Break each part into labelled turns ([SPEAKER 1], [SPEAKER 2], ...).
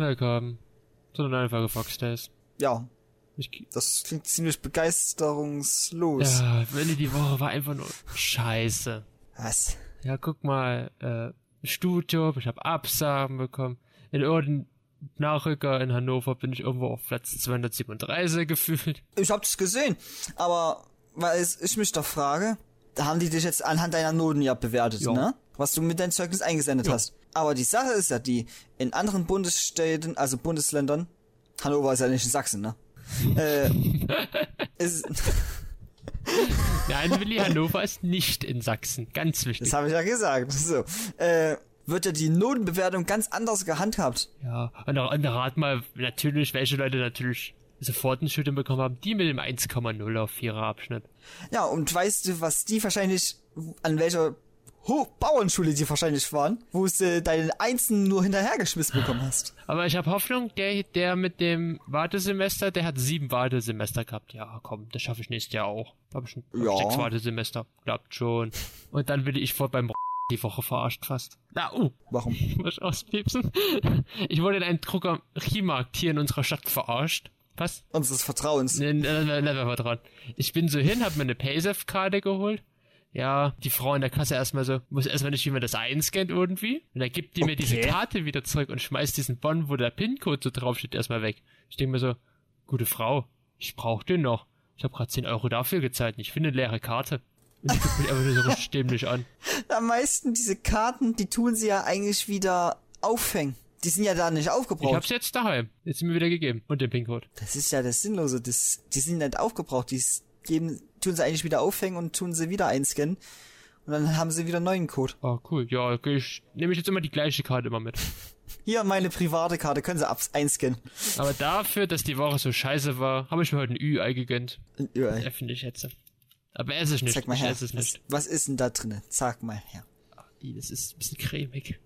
[SPEAKER 1] Willkommen zu einer neuen Folge Fox Days.
[SPEAKER 2] Ja,
[SPEAKER 1] Ich,
[SPEAKER 2] das klingt ziemlich begeisterungslos.
[SPEAKER 1] ja, Willi, die Woche war einfach nur scheiße.
[SPEAKER 2] Was?
[SPEAKER 1] Ja, guck mal, äh, Studium, ich habe Absagen bekommen. In irgendeinem Nachrücker in Hannover bin ich irgendwo auf Platz 237 gefühlt.
[SPEAKER 2] Ich hab das gesehen, aber weil ich mich doch frage, da haben die dich jetzt anhand deiner Noten ja bewertet,
[SPEAKER 1] Ja.
[SPEAKER 2] ne? Was du mit deinem Zeugnis eingesendet
[SPEAKER 1] Ja.
[SPEAKER 2] hast. Aber die Sache ist ja die, in anderen Bundesstädten, also Bundesländern, Hannover ist ja nicht in Sachsen, ne? äh, ist,
[SPEAKER 1] Nein, Willi, Hannover ist nicht in Sachsen. Ganz wichtig.
[SPEAKER 2] das habe ich ja gesagt. So, äh, wird ja die Notenbewertung ganz anders gehandhabt.
[SPEAKER 1] Ja, und, und rat mal natürlich, welche Leute natürlich sofort ein Studium bekommen haben, die mit dem 1,0 auf 4er Abschnitt.
[SPEAKER 2] Ja, und weißt du, was die wahrscheinlich, an welcher Hochbauernschule die wahrscheinlich waren, wo du deinen Einsen nur hinterhergeschmissen bekommen hast.
[SPEAKER 1] Aber ich habe Hoffnung, der, der mit dem Wartesemester, der hat sieben Wartesemester gehabt. Ja, komm, das schaffe ich nächstes Jahr auch. Hab ich schon hab
[SPEAKER 2] Ja.
[SPEAKER 1] ich sechs Wartesemester. Klappt schon. Und dann will ich vor beim die Woche verarscht fast. Na, uh,
[SPEAKER 2] Warum?
[SPEAKER 1] muss ich auspiepsen. Ich wurde in einem Druckeriemarkt hier in unserer Stadt verarscht. Was?
[SPEAKER 2] Unseres Vertrauens.
[SPEAKER 1] Ne, ne, ne, ne, ne, dran. Ich bin so hin, hab mir eine Paysafe-Karte geholt. Ja, die Frau in der Kasse erstmal so, muss erstmal nicht, wie man das einscannt irgendwie. Und dann gibt die mir diese
[SPEAKER 2] Okay.
[SPEAKER 1] Karte wieder zurück und schmeißt diesen Bon, wo der PIN-Code so draufsteht, erstmal weg. Ich denke mir so, gute Frau, ich brauch den noch. Ich habe gerade 10 Euro dafür gezahlt und ich finde eine leere Karte. Und die guckt mich einfach nur so dämlich an.
[SPEAKER 2] Am meisten diese Karten, die tun sie ja eigentlich wieder aufhängen. Die sind ja da nicht
[SPEAKER 1] Ich
[SPEAKER 2] aufgebraucht.
[SPEAKER 1] hab's jetzt daheim. Jetzt sind mir wieder gegeben. Und den PIN-Code.
[SPEAKER 2] Das ist ja das Sinnlose. Das, die sind nicht aufgebraucht. Die geben, tun sie eigentlich wieder aufhängen und tun sie wieder einscannen. Und dann haben sie wieder einen neuen Code.
[SPEAKER 1] Ah, cool. Ja, okay, ich nehme ich jetzt immer die gleiche Karte immer mit.
[SPEAKER 2] Hier, meine private Karte, können sie ab einscannen.
[SPEAKER 1] Aber dafür, dass die Woche so scheiße war, habe ich mir heute ein Ü-Ei gegönnt.
[SPEAKER 2] Überall.
[SPEAKER 1] Öffentlich jetzt. Aber esse ich nicht.
[SPEAKER 2] Zeig mal
[SPEAKER 1] ich
[SPEAKER 2] her.
[SPEAKER 1] esse es
[SPEAKER 2] Was,
[SPEAKER 1] nicht.
[SPEAKER 2] was ist denn da drinne? Sag mal her.
[SPEAKER 1] Ih, Das ist ein bisschen cremig.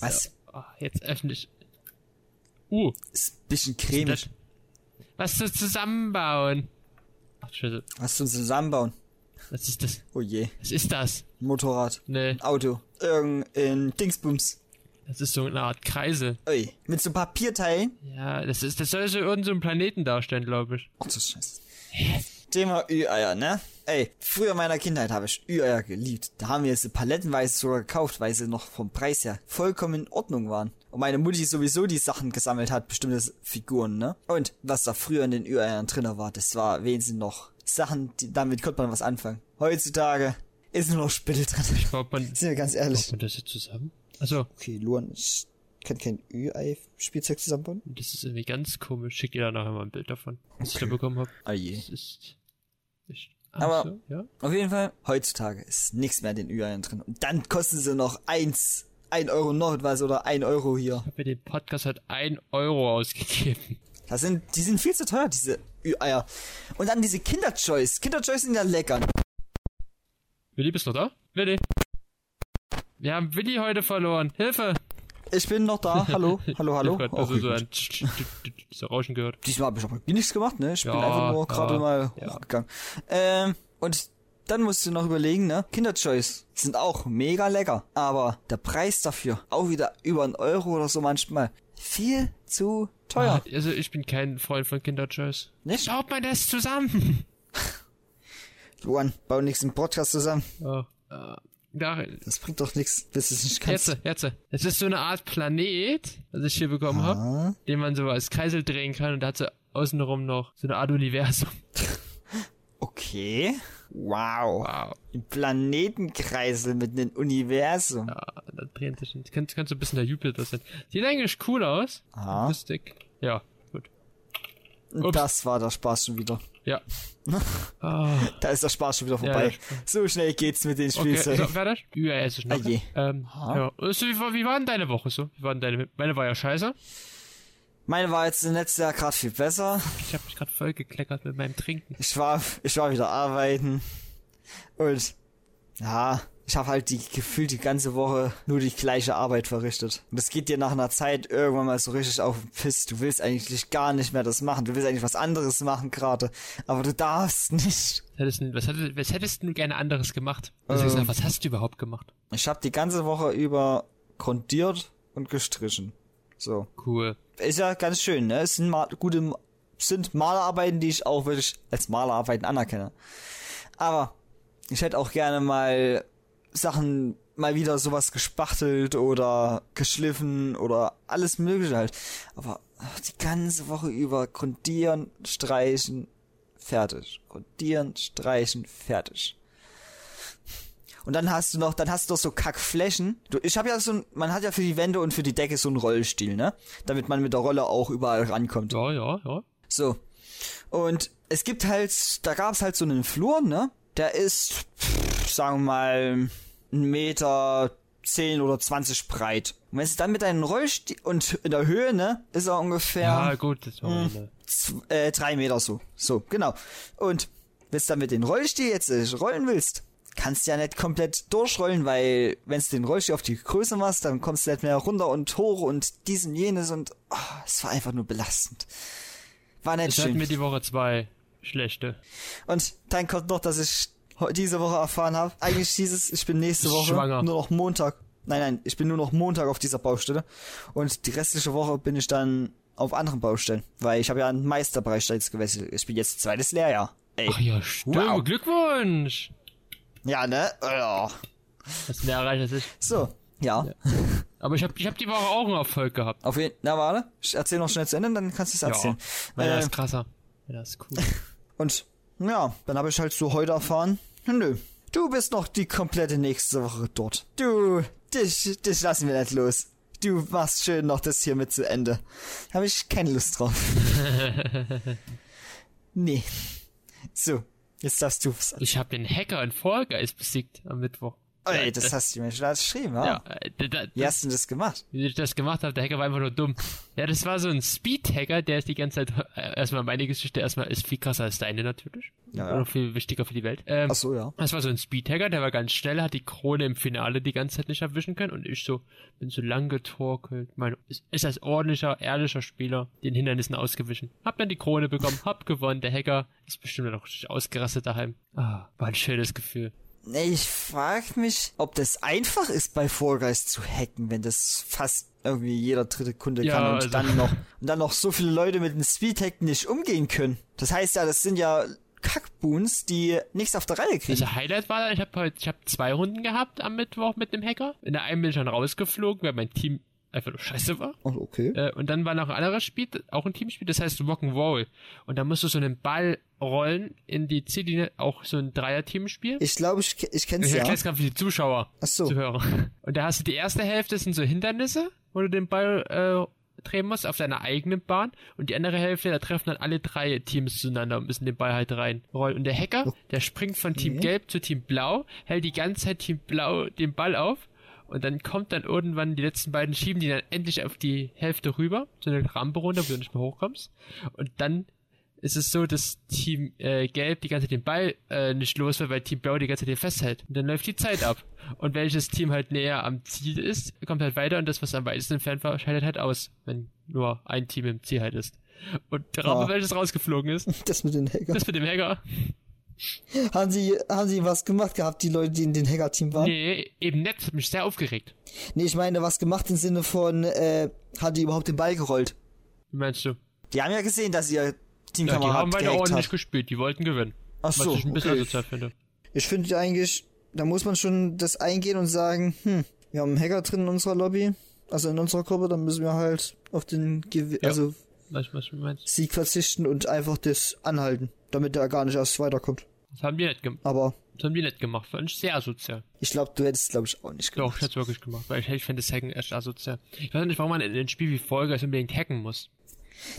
[SPEAKER 2] Was?
[SPEAKER 1] Ah, jetzt öffentlich. Uh,
[SPEAKER 2] Ist ein bisschen cremig.
[SPEAKER 1] was zu zusammenbauen. Ach, Scheiße.
[SPEAKER 2] Was zum Zusammenbauen?
[SPEAKER 1] Was ist das?
[SPEAKER 2] Oh je.
[SPEAKER 1] Was ist das?
[SPEAKER 2] Motorrad.
[SPEAKER 1] Ne,
[SPEAKER 2] Auto. Irgendein Dingsbums.
[SPEAKER 1] das ist so eine Art Kreise.
[SPEAKER 2] Ui. Mit so Papierteilen.
[SPEAKER 1] Ja, das ist, das soll so irgendein so ein Planeten darstellen, glaube ich.
[SPEAKER 2] Ach, das scheiße. Thema Ü-Eier, ne? Ey, früher in meiner Kindheit habe ich Ü-Eier geliebt. Da haben wir sie palettenweise sogar gekauft, weil sie noch vom Preis her vollkommen in Ordnung waren. Und meine Mutti sowieso die Sachen gesammelt hat, bestimmte Figuren, ne? Und was da früher in den Ü-Eiern drinne war, das war wenigstens noch Sachen, die, damit konnte man was anfangen. Heutzutage ist nur noch Spittel drin.
[SPEAKER 1] Baut man,
[SPEAKER 2] Sind wir ganz
[SPEAKER 1] baut
[SPEAKER 2] ehrlich.
[SPEAKER 1] man das jetzt zusammen? Also,
[SPEAKER 2] Okay, Luan, ich kann kein Ü-Ei-Spielzeug zusammenbauen.
[SPEAKER 1] das ist irgendwie ganz komisch. Schick dir da nachher mal ein Bild davon, was ich da bekommen habe.
[SPEAKER 2] Ah je.
[SPEAKER 1] Das ist, ach
[SPEAKER 2] Aber-
[SPEAKER 1] so, ja?
[SPEAKER 2] Auf jeden Fall, heutzutage ist nichts mehr in den Ü-Eiern drin. Und dann kosten sie noch eins, ein Euro noch etwas oder ein Euro hier.
[SPEAKER 1] Ich habe mir den Podcast halt ein Euro ausgegeben.
[SPEAKER 2] Das sind, die sind viel zu teuer, diese Ü-Eier. Und dann diese Kinder-Choice. Kinder-Choice sind ja lecker.
[SPEAKER 1] Willi, bist du noch da? Willi. Wir haben Willi heute verloren. Hilfe!
[SPEAKER 2] Ich bin noch da. Hallo, hallo, hallo.
[SPEAKER 1] Ich grad
[SPEAKER 2] Okay,
[SPEAKER 1] so ein so Rauschen gehört.
[SPEAKER 2] Diesmal habe ich aber nichts gemacht, ne? Ich bin einfach nur gerade
[SPEAKER 1] ja,
[SPEAKER 2] mal
[SPEAKER 1] ja.
[SPEAKER 2] hochgegangen. Ähm, und dann musst du noch überlegen, ne? Kinder-Choice sind auch mega lecker. Aber der Preis dafür, auch wieder über einen Euro oder so manchmal, viel zu teuer.
[SPEAKER 1] Also ich bin kein Freund von Kinderchoice.
[SPEAKER 2] Nicht?
[SPEAKER 1] Schaut mal das zusammen.
[SPEAKER 2] Luan, bau nichts im Podcast zusammen.
[SPEAKER 1] Ja, äh, da,
[SPEAKER 2] Das bringt doch nichts, bis es nicht kannst.
[SPEAKER 1] jetzt, jetzt. Es ist so eine Art Planet, was ich hier bekommen habe,
[SPEAKER 2] Ah.
[SPEAKER 1] den man so als Kreisel drehen kann und da hat so außenrum noch so eine Art Universum.
[SPEAKER 2] Okay. Wow.
[SPEAKER 1] Wow.
[SPEAKER 2] Ein Planetenkreisel mit einem Universum.
[SPEAKER 1] Ja, da drehen sich. Das könnte, ein bisschen der Jupiter sein. Sieht eigentlich cool aus.
[SPEAKER 2] Aha.
[SPEAKER 1] Lustig. Ja, gut.
[SPEAKER 2] Und
[SPEAKER 1] Ups.
[SPEAKER 2] das war der Spaß schon wieder.
[SPEAKER 1] Ja. Ah,
[SPEAKER 2] Da ist der Spaß schon wieder
[SPEAKER 1] Ja,
[SPEAKER 2] vorbei.
[SPEAKER 1] Spaß.
[SPEAKER 2] so schnell geht's mit den
[SPEAKER 1] okay,
[SPEAKER 2] Spielzeugen.
[SPEAKER 1] so, fertig? Ja, es ist noch.
[SPEAKER 2] Ah je.
[SPEAKER 1] Ähm, ja. Also, wie, war, wie war denn deine Woche so? Wie war denn deine, meine war ja scheiße.
[SPEAKER 2] Meine war jetzt letztes Jahr gerade viel besser.
[SPEAKER 1] Ich habe mich gerade voll gekleckert mit meinem Trinken.
[SPEAKER 2] Ich war, ich war wieder arbeiten. Und ja, ich habe halt die gefühlt die ganze Woche nur die gleiche Arbeit verrichtet. Und das geht dir nach einer Zeit irgendwann mal so richtig auf den Piss. Du willst eigentlich gar nicht mehr das machen. Du willst eigentlich was anderes machen gerade. Aber du darfst nicht.
[SPEAKER 1] Was hättest, du- was, hättest, was hättest du gerne anderes gemacht? Also
[SPEAKER 2] Ähm.
[SPEAKER 1] gesagt, was hast du überhaupt gemacht?
[SPEAKER 2] Ich habe die ganze Woche über grundiert und gestrichen. So.
[SPEAKER 1] Cool.
[SPEAKER 2] Ist ja ganz schön, ne? Es sind mal gute, sind Malerarbeiten, die ich auch wirklich als Malerarbeiten anerkenne. Aber ich hätte auch gerne mal Sachen mal wieder sowas gespachtelt oder geschliffen oder alles mögliche halt. Aber die ganze Woche über grundieren, streichen, fertig. Grundieren, streichen, fertig. Und dann hast du noch, dann hast du noch so Kackflächen. Du, ich habe ja so ein, man hat ja für die Wände und für die Decke so einen Rollstil, ne? Damit man mit der Rolle auch überall rankommt.
[SPEAKER 1] Ja, ja, ja.
[SPEAKER 2] So. Und es gibt halt, da gab's halt so einen Flur, ne? Der ist, pff, sagen wir mal, ein Meter zehn oder zwanzig breit. Und wenn es dann mit einem Rollstil und in der Höhe, ne, ist er ungefähr
[SPEAKER 1] Ja, gut, das war
[SPEAKER 2] Hm.
[SPEAKER 1] eine.
[SPEAKER 2] z- äh, drei Meter so. So, genau. Und wenn du dann mit dem Rollstil jetzt äh, rollen willst, kannst du ja nicht komplett durchrollen, weil wenn du den Rollstil auf die Größe machst, dann kommst du nicht mehr runter und hoch und dies und jenes und oh, es war einfach nur belastend. War nicht
[SPEAKER 1] Das
[SPEAKER 2] schön.
[SPEAKER 1] hatten wir die Woche zwei schlechte.
[SPEAKER 2] Und dann kommt noch, dass ich diese Woche erfahren habe. Eigentlich hieß es, ich bin nächste Woche
[SPEAKER 1] schwanger.
[SPEAKER 2] nur noch Montag. Nein, nein, ich bin nur noch Montag auf dieser Baustelle. Und die restliche Woche bin ich dann auf anderen Baustellen. Weil ich habe ja einen Meisterbereich jetzt gewechselt. Ich bin jetzt zweites Lehrjahr. Ey.
[SPEAKER 1] Ach ja, stimmt.
[SPEAKER 2] Wow.
[SPEAKER 1] Glückwunsch.
[SPEAKER 2] Ja, ne? Ja.
[SPEAKER 1] Das mehr erreicht als ich.
[SPEAKER 2] So, ja.
[SPEAKER 1] Aber ich habe ich hab die Woche auch einen Erfolg gehabt.
[SPEAKER 2] Auf jeden Na, warte. Ich erzähl noch schnell zu Ende, dann kannst du es erzählen.
[SPEAKER 1] weil
[SPEAKER 2] Äh,
[SPEAKER 1] das ist krasser. Ja, das ist cool.
[SPEAKER 2] Und ja, dann habe ich halt so heute erfahren, nö, du bist noch die komplette nächste Woche dort. Du, dich, dich lassen wir nicht los. Du machst schön noch das hier mit zu Ende. Habe ich keine Lust drauf. nee. So, jetzt darfst du.
[SPEAKER 1] Ich habe den Hacker in Fall Guys besiegt am Mittwoch.
[SPEAKER 2] Ey, das hast du mir schon geschrieben, ja?
[SPEAKER 1] Ja, äh, da,
[SPEAKER 2] Wie hast du denn das gemacht?
[SPEAKER 1] wie ich das gemacht habe, der Hacker war einfach nur dumm. Ja, das war so ein Speed-Hacker, der ist die ganze Zeit, äh, erstmal meine Geschichte, erstmal ist viel krasser als deine natürlich.
[SPEAKER 2] Ja.
[SPEAKER 1] Noch viel wichtiger für die Welt. Ähm,
[SPEAKER 2] Ach so, ja.
[SPEAKER 1] Das war so ein Speedhacker, der war ganz schnell, hat die Krone im Finale die ganze Zeit nicht erwischen können und ich so, bin so lang getorkelt. Mein, ist, ist als ordentlicher, ehrlicher Spieler den Hindernissen ausgewichen. Hab dann die Krone bekommen, hab gewonnen, der Hacker ist bestimmt noch richtig ausgerastet daheim. Ah, war ein schönes Gefühl.
[SPEAKER 2] Ich frag mich, ob das einfach ist, bei Fall Guys zu hacken, wenn das fast irgendwie jeder dritte Kunde
[SPEAKER 1] Ja,
[SPEAKER 2] kann und
[SPEAKER 1] also-
[SPEAKER 2] dann noch und dann noch so viele Leute mit dem Speedhack nicht umgehen können. Das heißt ja, das sind ja Kackboons, die nichts auf der Reihe kriegen.
[SPEAKER 1] Also Highlight war, ich habe heute, ich habe zwei Runden gehabt am Mittwoch mit dem Hacker. In der einen bin ich dann rausgeflogen, weil mein Team einfach nur scheiße war.
[SPEAKER 2] Oh, okay.
[SPEAKER 1] Äh, und dann war noch ein anderes Spiel, auch ein Teamspiel, das heißt Rock'n'Roll. Und da musst du so einen Ball rollen in die Ziellinie, auch so ein Dreier-Teamspiel.
[SPEAKER 2] Ich glaube, ich, ich kenn's
[SPEAKER 1] Ich
[SPEAKER 2] ja.
[SPEAKER 1] erkläre es gerade für die Zuschauer,
[SPEAKER 2] Ach so.
[SPEAKER 1] Zuhörer. Und da hast du die erste Hälfte sind so Hindernisse, wo du den Ball äh, drehen musst auf deiner eigenen Bahn. Und die andere Hälfte, da treffen dann alle drei Teams zueinander und müssen den Ball halt reinrollen. Und der Hacker, der springt von Team. Gelb zu Team Blau, hält die ganze Zeit Team Blau den Ball auf. Und dann kommt dann irgendwann die letzten beiden schieben die dann endlich auf die Hälfte rüber, so eine Rampe runter, wo du nicht mehr hochkommst. Und dann ist es so, dass Team äh, Gelb die ganze Zeit den Ball äh, nicht los wird, weil Team Blau die ganze Zeit den festhält. Und dann läuft die Zeit ab. Und welches Team halt näher am Ziel ist, kommt halt weiter und das, was am weitesten entfernt war, scheidet halt aus, wenn nur ein Team im Ziel halt ist. Und der Raum,
[SPEAKER 2] Ah.
[SPEAKER 1] welches rausgeflogen ist,
[SPEAKER 2] Das mit den Hacker.
[SPEAKER 1] das mit dem Hacker.
[SPEAKER 2] Haben sie, haben sie was gemacht gehabt, die Leute, die in den Hacker-Team waren?
[SPEAKER 1] Nee, eben nett, hat mich sehr aufgeregt.
[SPEAKER 2] Nee, ich meine, was gemacht im Sinne von, äh, hat die überhaupt den Ball gerollt?
[SPEAKER 1] Wie meinst du?
[SPEAKER 2] Die haben ja gesehen, dass ihr
[SPEAKER 1] Ja, die
[SPEAKER 2] Teamkamerad
[SPEAKER 1] haben beide ordentlich
[SPEAKER 2] hat.
[SPEAKER 1] gespielt, die wollten gewinnen.
[SPEAKER 2] Ach
[SPEAKER 1] Was
[SPEAKER 2] so,
[SPEAKER 1] ich ein bisschen
[SPEAKER 2] okay.
[SPEAKER 1] asozial finde.
[SPEAKER 2] Ich finde eigentlich, da muss man schon das eingehen und sagen, hm, wir haben einen Hacker drin in unserer Lobby, also in unserer Gruppe, dann müssen wir halt auf den Gew
[SPEAKER 1] Ja.
[SPEAKER 2] also
[SPEAKER 1] was meinst?
[SPEAKER 2] Sieg verzichten und einfach das anhalten, damit er gar nicht erst weiterkommt.
[SPEAKER 1] Das haben die nicht gemacht.
[SPEAKER 2] Aber
[SPEAKER 1] Das haben die nicht gemacht. Fand ich sehr asozial.
[SPEAKER 2] ich glaube, du hättest glaube ich auch nicht
[SPEAKER 1] Doch,
[SPEAKER 2] gemacht.
[SPEAKER 1] ich hätte es wirklich gemacht, weil ich, ich finde das Hacken echt asozial. Ich weiß nicht, warum man in ein Spiel wie Folge unbedingt hacken muss.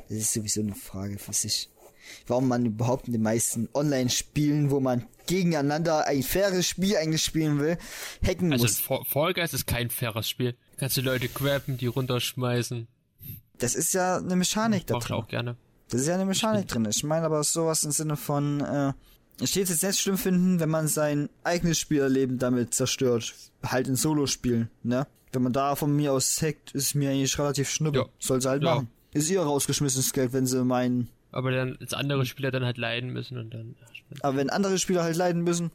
[SPEAKER 2] Das ist sowieso eine Frage für sich. Warum man überhaupt in den meisten Online-Spielen, wo man gegeneinander ein faires Spiel eigentlich spielen will, hacken
[SPEAKER 1] Also
[SPEAKER 2] muss.
[SPEAKER 1] Fa- Fall Guys ist kein faires Spiel. Da kannst du Leute grabben, die runterschmeißen.
[SPEAKER 2] Das ist ja eine Mechanik da
[SPEAKER 1] ich
[SPEAKER 2] drin.
[SPEAKER 1] auch gerne.
[SPEAKER 2] Das ist ja eine Mechanik drin. Ich meine aber sowas im Sinne von, äh, es jetzt nicht schlimm finden, wenn man sein eigenes Spielerleben damit zerstört. Halt in Solo-Spielen, ne? Wenn man da von mir aus hackt, ist mir eigentlich relativ schnuppe.
[SPEAKER 1] Ja.
[SPEAKER 2] Soll sie halt
[SPEAKER 1] Ja.
[SPEAKER 2] machen. Ist ihr rausgeschmissenes Geld, wenn sie meinen.
[SPEAKER 1] Aber dann als andere Spieler dann halt leiden müssen und dann.
[SPEAKER 2] Aber wenn andere Spieler halt leiden müssen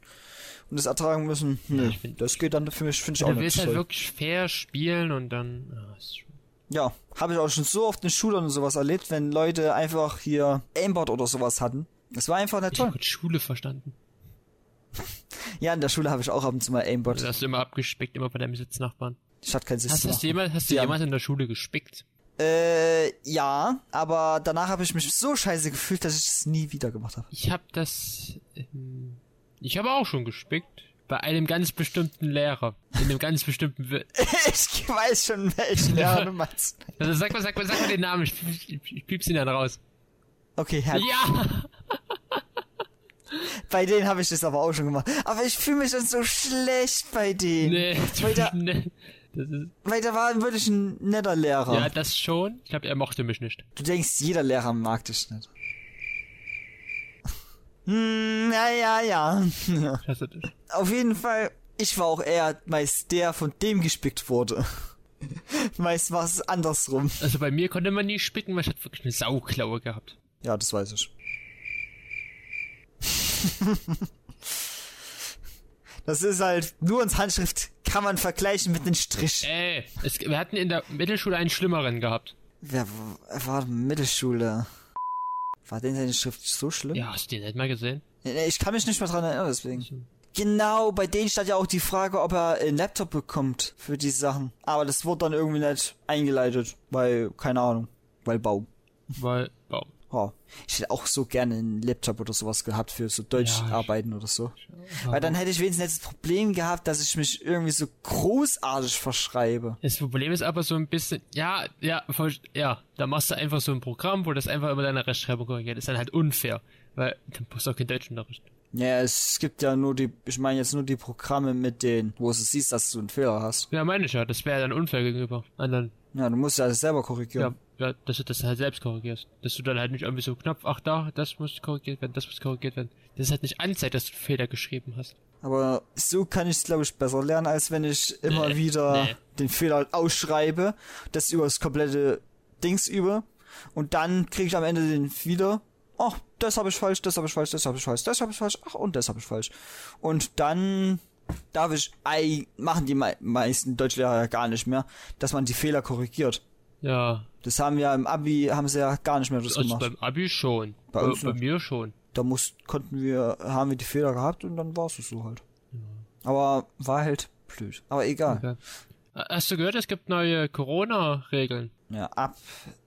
[SPEAKER 2] und es ertragen müssen,
[SPEAKER 1] ich find-
[SPEAKER 2] das geht dann für mich, finde ich
[SPEAKER 1] du
[SPEAKER 2] auch
[SPEAKER 1] willst
[SPEAKER 2] nicht
[SPEAKER 1] halt
[SPEAKER 2] toll.
[SPEAKER 1] wirklich fair spielen und dann. Ah, ist schon-
[SPEAKER 2] Ja, habe ich auch schon so oft in Schulern und sowas erlebt, wenn Leute einfach hier Aimbot oder sowas hatten. Das war einfach nicht
[SPEAKER 1] Ich
[SPEAKER 2] toll.
[SPEAKER 1] habe Schule verstanden.
[SPEAKER 2] Ja, in der Schule habe ich auch ab und zu mal Aimbot.
[SPEAKER 1] Du hast immer abgespickt, immer bei deinem Sitznachbarn.
[SPEAKER 2] Ich hatte kein
[SPEAKER 1] Hast,
[SPEAKER 2] System.
[SPEAKER 1] hast du jemals, hast du
[SPEAKER 2] haben-
[SPEAKER 1] jemals in der Schule gespickt?
[SPEAKER 2] Äh, ja, aber danach habe ich mich so scheiße gefühlt, dass ich es nie wieder gemacht habe.
[SPEAKER 1] Ich habe das. Ähm, ich habe auch schon gespickt. Bei einem ganz bestimmten Lehrer. In einem ganz bestimmten. Wir
[SPEAKER 2] ich weiß schon, welchen Lehrer du meinst.
[SPEAKER 1] also sag mal, sag mal, sag mal den Namen. Ich, ich, ich piep's ihn dann raus.
[SPEAKER 2] Okay, Herr,
[SPEAKER 1] Ja!
[SPEAKER 2] Bei denen habe ich das aber auch schon gemacht. Aber ich fühle mich dann so schlecht bei denen.
[SPEAKER 1] Nee,
[SPEAKER 2] Weil da,
[SPEAKER 1] nee. Das ist,
[SPEAKER 2] weil da war wirklich ein netter Lehrer.
[SPEAKER 1] ja, das schon. Ich glaube, er mochte mich nicht.
[SPEAKER 2] Du denkst, jeder Lehrer mag dich nicht. Hm, ja, ja, ja. Auf jeden Fall, ich war auch eher meist der, von dem gespickt wurde. meist war es andersrum.
[SPEAKER 1] Also bei mir konnte man nie spicken, weil ich hatte wirklich eine Sauklaue gehabt.
[SPEAKER 2] Ja, das weiß ich. Das ist halt, nur uns Handschrift kann man vergleichen mit einem Strich.
[SPEAKER 1] Ey, es, wir hatten in der Mittelschule einen schlimmeren gehabt.
[SPEAKER 2] Wer war Mittelschule? War denn seine Schrift so schlimm?
[SPEAKER 1] Ja, hast du den nicht mal gesehen?
[SPEAKER 2] Nee, Ich kann mich nicht mehr dran erinnern, deswegen. Genau, bei denen stand ja auch die Frage, ob er einen Laptop bekommt für die Sachen. Aber das wurde dann irgendwie nicht eingeleitet, weil, keine Ahnung, weil Baum.
[SPEAKER 1] Weil.
[SPEAKER 2] Oh, ich hätte auch so gerne einen Laptop oder sowas gehabt für so Deutscharbeiten oder so. Weil dann hätte ich wenigstens nicht das Problem gehabt, dass ich mich irgendwie so großartig verschreibe.
[SPEAKER 1] Das Problem ist aber so ein bisschen, ja, ja, voll, ja, da machst du einfach so ein Programm, wo das einfach immer deine Rechtschreibung korrigiert. ist dann halt unfair, weil dann brauchst du auch kein Deutschunterricht.
[SPEAKER 2] Ja, es gibt ja nur die, ich meine jetzt nur die Programme mit denen, wo du siehst, dass du einen Fehler hast.
[SPEAKER 1] Ja, meine ich ja, das wäre dann unfair gegenüber anderen.
[SPEAKER 2] Ja, du musst ja das selber
[SPEAKER 1] Ja,
[SPEAKER 2] korrigieren.
[SPEAKER 1] ja, dass du das halt selbst korrigierst. Dass du dann halt nicht irgendwie so Knopf, ach da, das muss korrigiert werden, das muss korrigiert werden. Das ist halt nicht anzeigt, dass du Fehler geschrieben hast.
[SPEAKER 2] Aber so kann ich es, glaube ich, besser lernen, als wenn ich immer
[SPEAKER 1] Nee,
[SPEAKER 2] wieder
[SPEAKER 1] nee.
[SPEAKER 2] den Fehler ausschreibe, das über das komplette Dings über und dann kriege ich am Ende den wieder. Ach, das habe ich falsch, das habe ich falsch, das habe ich falsch, das habe ich falsch, ach und das habe ich falsch. Und dann darf ich, ei, machen die mei meisten Deutschlehrer ja gar nicht mehr, dass man die Fehler korrigiert.
[SPEAKER 1] Ja,
[SPEAKER 2] Das haben ja im Abi, haben sie ja gar nicht mehr das
[SPEAKER 1] also
[SPEAKER 2] gemacht.
[SPEAKER 1] beim Abi schon.
[SPEAKER 2] Bei uns
[SPEAKER 1] bei mir schon.
[SPEAKER 2] da muss, konnten wir, haben wir die Fehler gehabt und dann war es so halt. Aber war halt blöd. Aber egal.
[SPEAKER 1] Okay. Hast du gehört, es gibt neue Corona-Regeln?
[SPEAKER 2] Ja, ab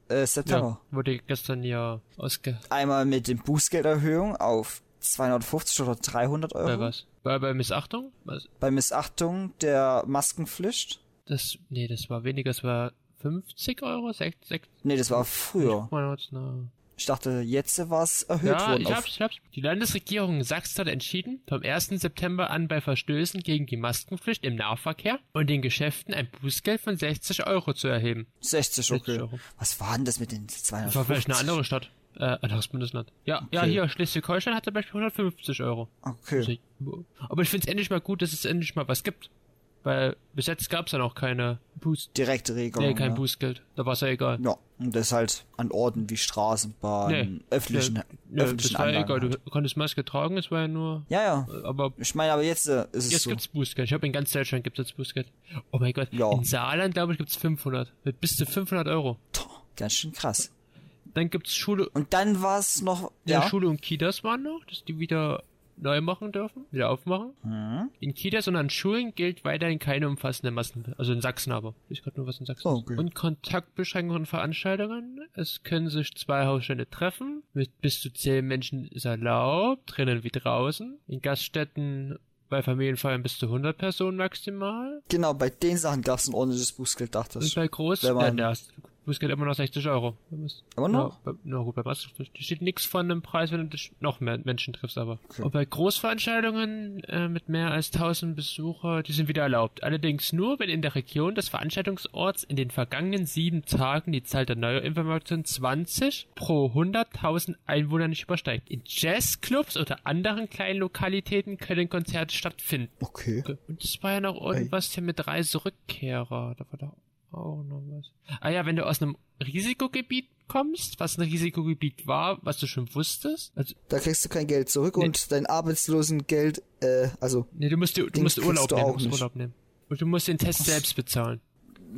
[SPEAKER 2] äh, September.
[SPEAKER 1] Ja, wurde gestern ja ausge...
[SPEAKER 2] Einmal mit dem Bußgelderhöhung auf 250 oder 300 Euro.
[SPEAKER 1] Bei was? Bei, bei Missachtung? Was?
[SPEAKER 2] Bei Missachtung der Maskenpflicht.
[SPEAKER 1] Das, nee, das war weniger, das war 50 Euro? 6, 6,
[SPEAKER 2] Nee, das war früher. Ich dachte, jetzt war es erhöht
[SPEAKER 1] Ja,
[SPEAKER 2] worden.
[SPEAKER 1] ich hab's, ich hab's. Die Landesregierung Sachsen hat entschieden, vom 1. September an bei Verstößen gegen die Maskenpflicht im Nahverkehr und den Geschäften ein Bußgeld von 60 Euro zu erheben.
[SPEAKER 2] 60, okay.
[SPEAKER 1] 60 Euro.
[SPEAKER 2] Was war denn das mit den
[SPEAKER 1] Das war
[SPEAKER 2] 250?
[SPEAKER 1] vielleicht eine andere Stadt. Äh, anderes Bundesland. Ja, ja,
[SPEAKER 2] Okay.
[SPEAKER 1] hier, Schleswig-Holstein hat zum Beispiel 150 Euro.
[SPEAKER 2] Okay.
[SPEAKER 1] Also, aber ich find's endlich mal gut, dass es endlich mal was gibt. Weil bis jetzt gab's ja noch keine Buß
[SPEAKER 2] Direkte Regelung.
[SPEAKER 1] nee, kein
[SPEAKER 2] ja.
[SPEAKER 1] Bußgeld. Da war's ja egal.
[SPEAKER 2] Ja, und das halt an Orten wie Straßenbahn,
[SPEAKER 1] Nee.
[SPEAKER 2] öffentlichen,
[SPEAKER 1] Ja, ja,
[SPEAKER 2] öffentlichen
[SPEAKER 1] das war
[SPEAKER 2] Anlagen.
[SPEAKER 1] egal.
[SPEAKER 2] halt.
[SPEAKER 1] Du konntest Maske tragen, es war ja nur...
[SPEAKER 2] Ja, ja.
[SPEAKER 1] Aber
[SPEAKER 2] Ich meine, aber jetzt äh, ist es
[SPEAKER 1] Jetzt
[SPEAKER 2] so.
[SPEAKER 1] gibt's Bußgeld. Ich glaube, in ganz Deutschland gibt's jetzt Bußgeld. Oh mein Gott.
[SPEAKER 2] Ja.
[SPEAKER 1] In Saarland, glaube ich, gibt's 500. Mit bis zu 500 Euro.
[SPEAKER 2] Toh, Ganz schön krass.
[SPEAKER 1] Dann gibt's Schule,
[SPEAKER 2] Und dann war es noch,
[SPEAKER 1] ja.
[SPEAKER 2] ja,
[SPEAKER 1] Schule und Kitas waren noch, dass die wieder neu machen dürfen, wieder aufmachen.
[SPEAKER 2] Mhm.
[SPEAKER 1] In Kitas und an Schulen gilt weiterhin keine umfassende Massen, also in Sachsen aber. Ich gerade nur was in Sachsen.
[SPEAKER 2] Okay.
[SPEAKER 1] Und Kontaktbeschränkungen und Veranstaltungen. Es können sich zwei Hausstände treffen. Mit bis zu zehn Menschen ist erlaubt, drinnen wie draußen. In Gaststätten bei Familienfeiern bis zu 100 Personen maximal.
[SPEAKER 2] genau, bei den Sachen gab es ein ordentliches Bußgeld, dachte
[SPEAKER 1] Und
[SPEAKER 2] ich.
[SPEAKER 1] bei Groß,
[SPEAKER 2] wenn man-
[SPEAKER 1] ja, Bußgeld immer noch 60 Euro.
[SPEAKER 2] Aber noch?
[SPEAKER 1] Bei, na gut, bei Maskenpflicht. Da steht nichts von einem Preis, wenn du dich noch mehr Menschen triffst, aber.
[SPEAKER 2] Okay.
[SPEAKER 1] Und bei Großveranstaltungen äh, mit mehr als 1000 Besucher, die sind wieder erlaubt. Allerdings nur, wenn in der Region des Veranstaltungsorts in den vergangenen sieben Tagen die Zahl der Neuinformationen 20 pro 100.000 Einwohner nicht übersteigt. In Jazzclubs oder anderen kleinen Lokalitäten können Konzerte stattfinden.
[SPEAKER 2] Okay.
[SPEAKER 1] Und das war ja noch irgendwas hier mit Reiserückkehrer. Da war doch auch noch was. Ah ja, wenn du aus einem Risikogebiet kommst, was ein Risikogebiet war, was du schon wusstest. Also,
[SPEAKER 2] Da kriegst du kein Geld zurück
[SPEAKER 1] Nee.
[SPEAKER 2] und dein Arbeitslosengeld, äh, also,
[SPEAKER 1] nee, du musst, du
[SPEAKER 2] Den
[SPEAKER 1] musst Urlaub
[SPEAKER 2] du
[SPEAKER 1] nehmen,
[SPEAKER 2] auch
[SPEAKER 1] du musst. Urlaub nehmen. Und du musst den Test selbst bezahlen.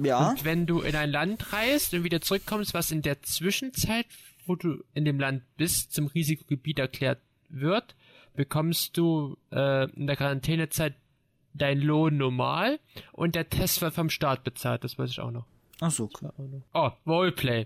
[SPEAKER 2] Ja.
[SPEAKER 1] Und wenn du in ein Land reist und wieder zurückkommst, was in der Zwischenzeit, wo du in dem Land bist, zum Risikogebiet erklärt wird, bekommst du äh, in der Quarantänezeit dein Lohn normal und der Test wird vom Staat bezahlt, das weiß ich auch noch.
[SPEAKER 2] Ach so, klar.
[SPEAKER 1] Oh, Roleplay.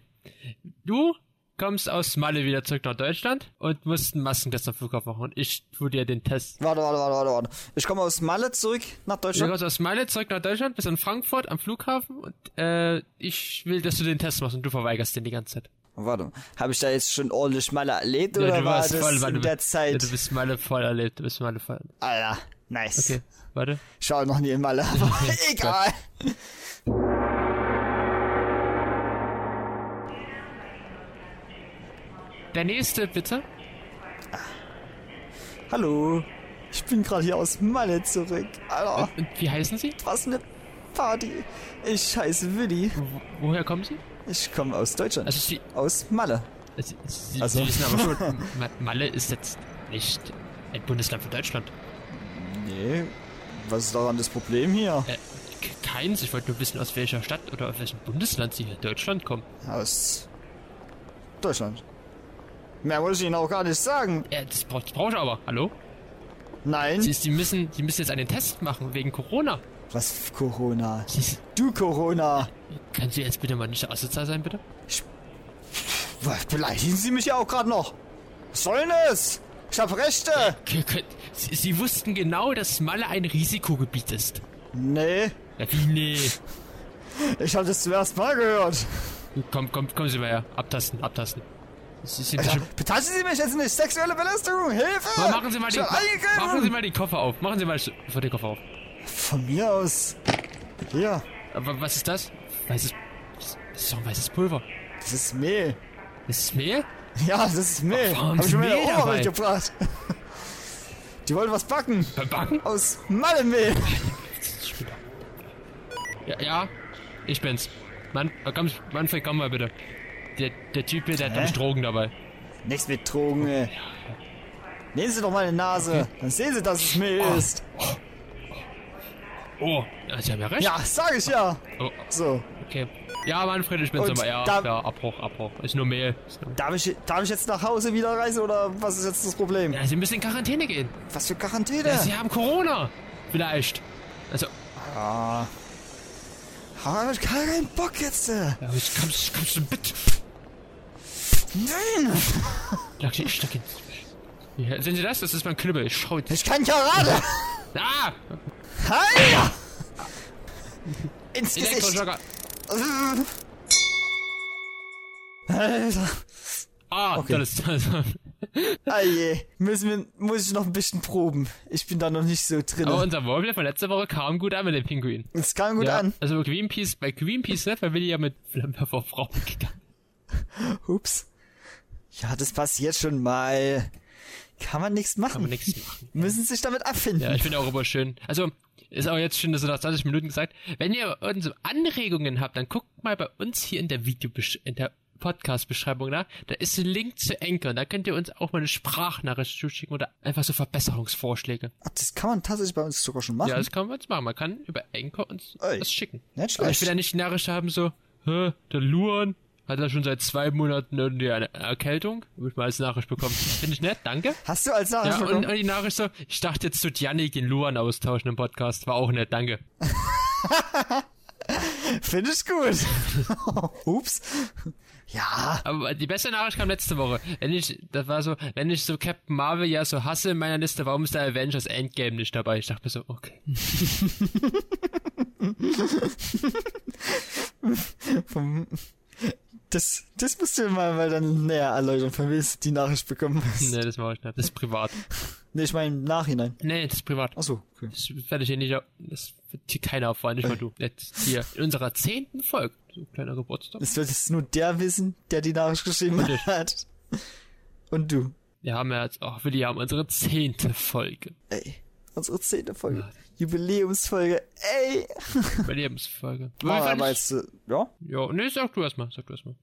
[SPEAKER 1] Du kommst aus Malle wieder zurück nach Deutschland und musst einen Maskentest am Flughafen machen. Und ich tu dir den Test.
[SPEAKER 2] Warte, warte, warte, warte, warte. Ich komme aus Malle zurück nach
[SPEAKER 1] Du
[SPEAKER 2] Deutschland.
[SPEAKER 1] kommst aus Malle zurück nach Deutschland, bist in Frankfurt am Flughafen und äh, ich will, dass du den Test machst und du verweigerst den die ganze Zeit.
[SPEAKER 2] Warte, habe ich da jetzt schon ordentlich Malle erlebt
[SPEAKER 1] Ja,
[SPEAKER 2] oder
[SPEAKER 1] du
[SPEAKER 2] war das
[SPEAKER 1] voll,
[SPEAKER 2] in
[SPEAKER 1] du-
[SPEAKER 2] der
[SPEAKER 1] Ja,
[SPEAKER 2] Zeit?
[SPEAKER 1] du bist Malle voll erlebt, du bist Malle voll.
[SPEAKER 2] Alter, nice.
[SPEAKER 1] Okay, warte.
[SPEAKER 2] Ich war noch nie in Malle, aber egal.
[SPEAKER 1] Der nächste, bitte.
[SPEAKER 2] Hallo, ich bin gerade hier aus Malle zurück. Alter,
[SPEAKER 1] Und wie heißen Sie?
[SPEAKER 2] was eine Party. Ich heiße Willi.
[SPEAKER 1] Wo, woher kommen Sie?
[SPEAKER 2] Ich komme aus Deutschland.
[SPEAKER 1] Also Sie,
[SPEAKER 2] aus Malle.
[SPEAKER 1] Sie,
[SPEAKER 2] Also-
[SPEAKER 1] Sie wissen aber schon, Ma- Malle ist jetzt nicht ein Bundesland von Deutschland.
[SPEAKER 2] Nee, was ist daran das Problem hier?
[SPEAKER 1] Äh, keins. Ich wollte nur wissen, aus welcher Stadt oder aus welchem Bundesland Sie hier in Deutschland kommen.
[SPEAKER 2] Aus Deutschland. Mehr wollte ich Ihnen auch gar nicht sagen.
[SPEAKER 1] Äh, das braucht, das brauche ich aber. Hallo?
[SPEAKER 2] Nein.
[SPEAKER 1] Sie, Sie, müssen, Sie müssen jetzt einen Test machen wegen Corona.
[SPEAKER 2] Was Corona?
[SPEAKER 1] Sie,
[SPEAKER 2] Du Corona.
[SPEAKER 1] können Sie jetzt bitte mal nicht so asozial sein, bitte?
[SPEAKER 2] Was, beleidigen Sie mich ja auch gerade noch. Was soll denn das? Ich hab Rechte.
[SPEAKER 1] Sie, Sie wussten genau, dass Malle ein Risikogebiet ist.
[SPEAKER 2] Nee,
[SPEAKER 1] Ja, wie nee?
[SPEAKER 2] ich hab das zum ersten Mal gehört.
[SPEAKER 1] Komm, komm, kommen Sie mal her. Abtasten, abtasten. Sie sind
[SPEAKER 2] Ja, betasten Sie mich jetzt nicht. Sexuelle Belästigung. Hilfe.
[SPEAKER 1] Mal machen Sie mal den, machen Sie mal den Koffer auf. Machen Sie mal vor den Koffer auf.
[SPEAKER 2] Von mir aus. Hier,
[SPEAKER 1] Aber was ist das? Weißes, das ist doch ein weißes Pulver.
[SPEAKER 2] das ist Mehl.
[SPEAKER 1] Das ist Mehl?
[SPEAKER 2] Ja, das ist Mehl.
[SPEAKER 1] Warum
[SPEAKER 2] Hab ich meine
[SPEAKER 1] Mehl
[SPEAKER 2] Oma mitgebracht. Die wollte was backen.
[SPEAKER 1] Backen?
[SPEAKER 2] Aus Mallemehl.
[SPEAKER 1] Ja, ja, ich bin's. Mann, äh, komm, Manfred, komm mal bitte. Der, der Typ hier, der hat nämlich Drogen dabei.
[SPEAKER 2] Nichts mit Drogen, ey. Nehmen Sie doch meine Nase. Dann sehen Sie, dass es Mehl ist.
[SPEAKER 1] Oh, ja, Sie haben ja recht.
[SPEAKER 2] Ja, sag ich ja.
[SPEAKER 1] Oh,
[SPEAKER 2] So.
[SPEAKER 1] okay. Ja, Manfred, ich bin's
[SPEAKER 2] Und
[SPEAKER 1] aber. Ja,
[SPEAKER 2] da-
[SPEAKER 1] ja, Abbruch, Abbruch. Ist nur Mehl. Ist nur
[SPEAKER 2] Darf ich, darf ich jetzt nach Hause wieder reisen oder was ist jetzt das Problem?
[SPEAKER 1] ja, Sie müssen in Quarantäne gehen.
[SPEAKER 2] Was für Quarantäne?
[SPEAKER 1] Ja, Sie haben Corona. Vielleicht. Also,
[SPEAKER 2] ah. Hab ich keinen Bock jetzt. äh.
[SPEAKER 1] ja, ich kommst, kommst du mit?
[SPEAKER 2] Nein.
[SPEAKER 1] Lucky, ich steck ihn. Ja, sehen Sie das? Das ist mein Knüppel. Ich schau jetzt.
[SPEAKER 2] Ich kann Karate.
[SPEAKER 1] Ah!
[SPEAKER 2] Hi. Ins Gesicht. Alter.
[SPEAKER 1] Ah,
[SPEAKER 2] Okay.
[SPEAKER 1] das ist. Das,
[SPEAKER 2] Ah je. Müssen wir, muss ich noch ein bisschen proben. Ich bin da noch nicht so drin.
[SPEAKER 1] aber unser Roleplay von letzter Woche kam gut an mit dem Pinguin.
[SPEAKER 2] Es kam gut
[SPEAKER 1] ja,
[SPEAKER 2] an.
[SPEAKER 1] Also Greenpeace, bei Greenpeace, ne, weil Willi ja mit Flammenwerfer auf Frauen gegangen.
[SPEAKER 2] Ups. Ja, das passiert schon mal. Kann man nichts machen.
[SPEAKER 1] Kann man nichts machen.
[SPEAKER 2] Müssen sich damit abfinden.
[SPEAKER 1] Ja, ich finde auch immer schön. Also, ist auch jetzt schon so nach 20 Minuten gesagt. Wenn ihr unsere Anregungen habt, dann guckt mal bei uns hier in der Video, in der Podcast-Beschreibung nach. Da ist ein Link zu Anchor. Da könnt ihr uns auch mal eine Sprachnachricht zuschicken oder einfach so Verbesserungsvorschläge.
[SPEAKER 2] Ach, das kann man tatsächlich bei uns sogar schon machen.
[SPEAKER 1] Ja, das kann man jetzt machen. Man kann über Anchor uns
[SPEAKER 2] Ey,
[SPEAKER 1] was schicken.
[SPEAKER 2] nicht
[SPEAKER 1] Aber ich
[SPEAKER 2] schlecht.
[SPEAKER 1] will ja nicht die Nachricht haben, so, hä, der Luan hat er schon seit zwei Monaten irgendwie eine Erkältung. Hab ich mal als Nachricht bekommen. Finde ich nett, danke.
[SPEAKER 2] Hast du als Nachricht
[SPEAKER 1] Ja, und,
[SPEAKER 2] bekommen?
[SPEAKER 1] und die Nachricht so, ich dachte jetzt zu Janik den Luan austauschen im Podcast. War auch nett, danke.
[SPEAKER 2] Finde ich gut. Ups. Ja.
[SPEAKER 1] Aber die beste Nachricht kam letzte Woche. Wenn ich, das war so, wenn ich so Captain Marvel ja so hasse in meiner Liste, warum ist der Avengers Endgame nicht dabei? Ich dachte mir so, okay.
[SPEAKER 2] Vom, das, das musst du mal, mal dann näher erläutern, von wem die Nachricht bekommen hast.
[SPEAKER 1] Nee, das mache ich nicht. Das ist privat.
[SPEAKER 2] Nee, ich meine im Nachhinein.
[SPEAKER 1] Nee, das ist privat.
[SPEAKER 2] Achso, okay.
[SPEAKER 1] Das werde ich hier nicht, das wird hier keiner erfahren, nicht mal du. Jetzt hier in unserer zehnten Folge. So ein kleiner Geburtstag.
[SPEAKER 2] Es wird jetzt nur der wissen, der die Nachricht geschrieben
[SPEAKER 1] Und ich.
[SPEAKER 2] hat. Und du.
[SPEAKER 1] Wir haben ja jetzt auch, wir haben unsere zehnte Folge.
[SPEAKER 2] Ey. Unsere zehnte Folge. Jubiläumsfolge. Ey.
[SPEAKER 1] Überlebensfolge.
[SPEAKER 2] Ah, aber jetzt, ja.
[SPEAKER 1] Ja, nee, sag du erstmal, sag du erstmal.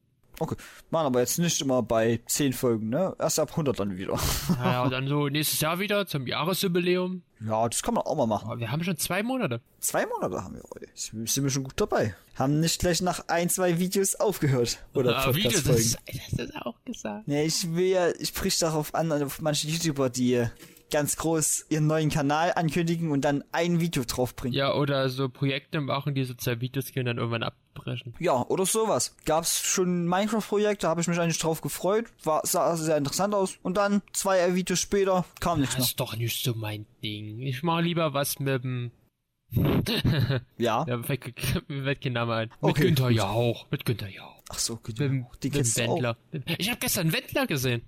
[SPEAKER 2] Okay. Machen aber jetzt nicht immer bei 10 Folgen, ne? Erst ab 100 dann wieder.
[SPEAKER 1] Naja, dann so nächstes Jahr wieder zum Jahresjubiläum.
[SPEAKER 2] Ja, das kann man auch mal machen.
[SPEAKER 1] Aber wir haben schon zwei Monate.
[SPEAKER 2] Zwei Monate haben wir heute. Sind wir schon gut dabei. Haben nicht gleich nach ein, zwei Videos aufgehört. Oder
[SPEAKER 1] Ah, Videos, das, das ist auch gesagt.
[SPEAKER 2] Nee, ich will ja, ich sprich darauf an, auf manche YouTuber, die ganz groß ihren neuen Kanal ankündigen und dann ein Video draufbringen.
[SPEAKER 1] Ja, oder so Projekte machen, die so zwei Videos gehen dann irgendwann abbrechen.
[SPEAKER 2] Ja, oder sowas. Gab's schon Minecraft-Projekt, da habe ich mich eigentlich drauf gefreut. War, sah sehr interessant aus. Und dann, zwei Videos später, kam nichts
[SPEAKER 1] Das
[SPEAKER 2] mehr.
[SPEAKER 1] ist doch nicht so mein Ding. Ich mache lieber was mit dem.
[SPEAKER 2] Ja.
[SPEAKER 1] Ja, fällt mir fällt kein Name ein. Mit
[SPEAKER 2] Okay,
[SPEAKER 1] Günther. Jauch. Mit Günther Jauch.
[SPEAKER 2] Ach so.
[SPEAKER 1] Mit, dem-
[SPEAKER 2] Die
[SPEAKER 1] mit
[SPEAKER 2] kennst du auch.
[SPEAKER 1] Wendler. Ich habe gestern Wendler gesehen.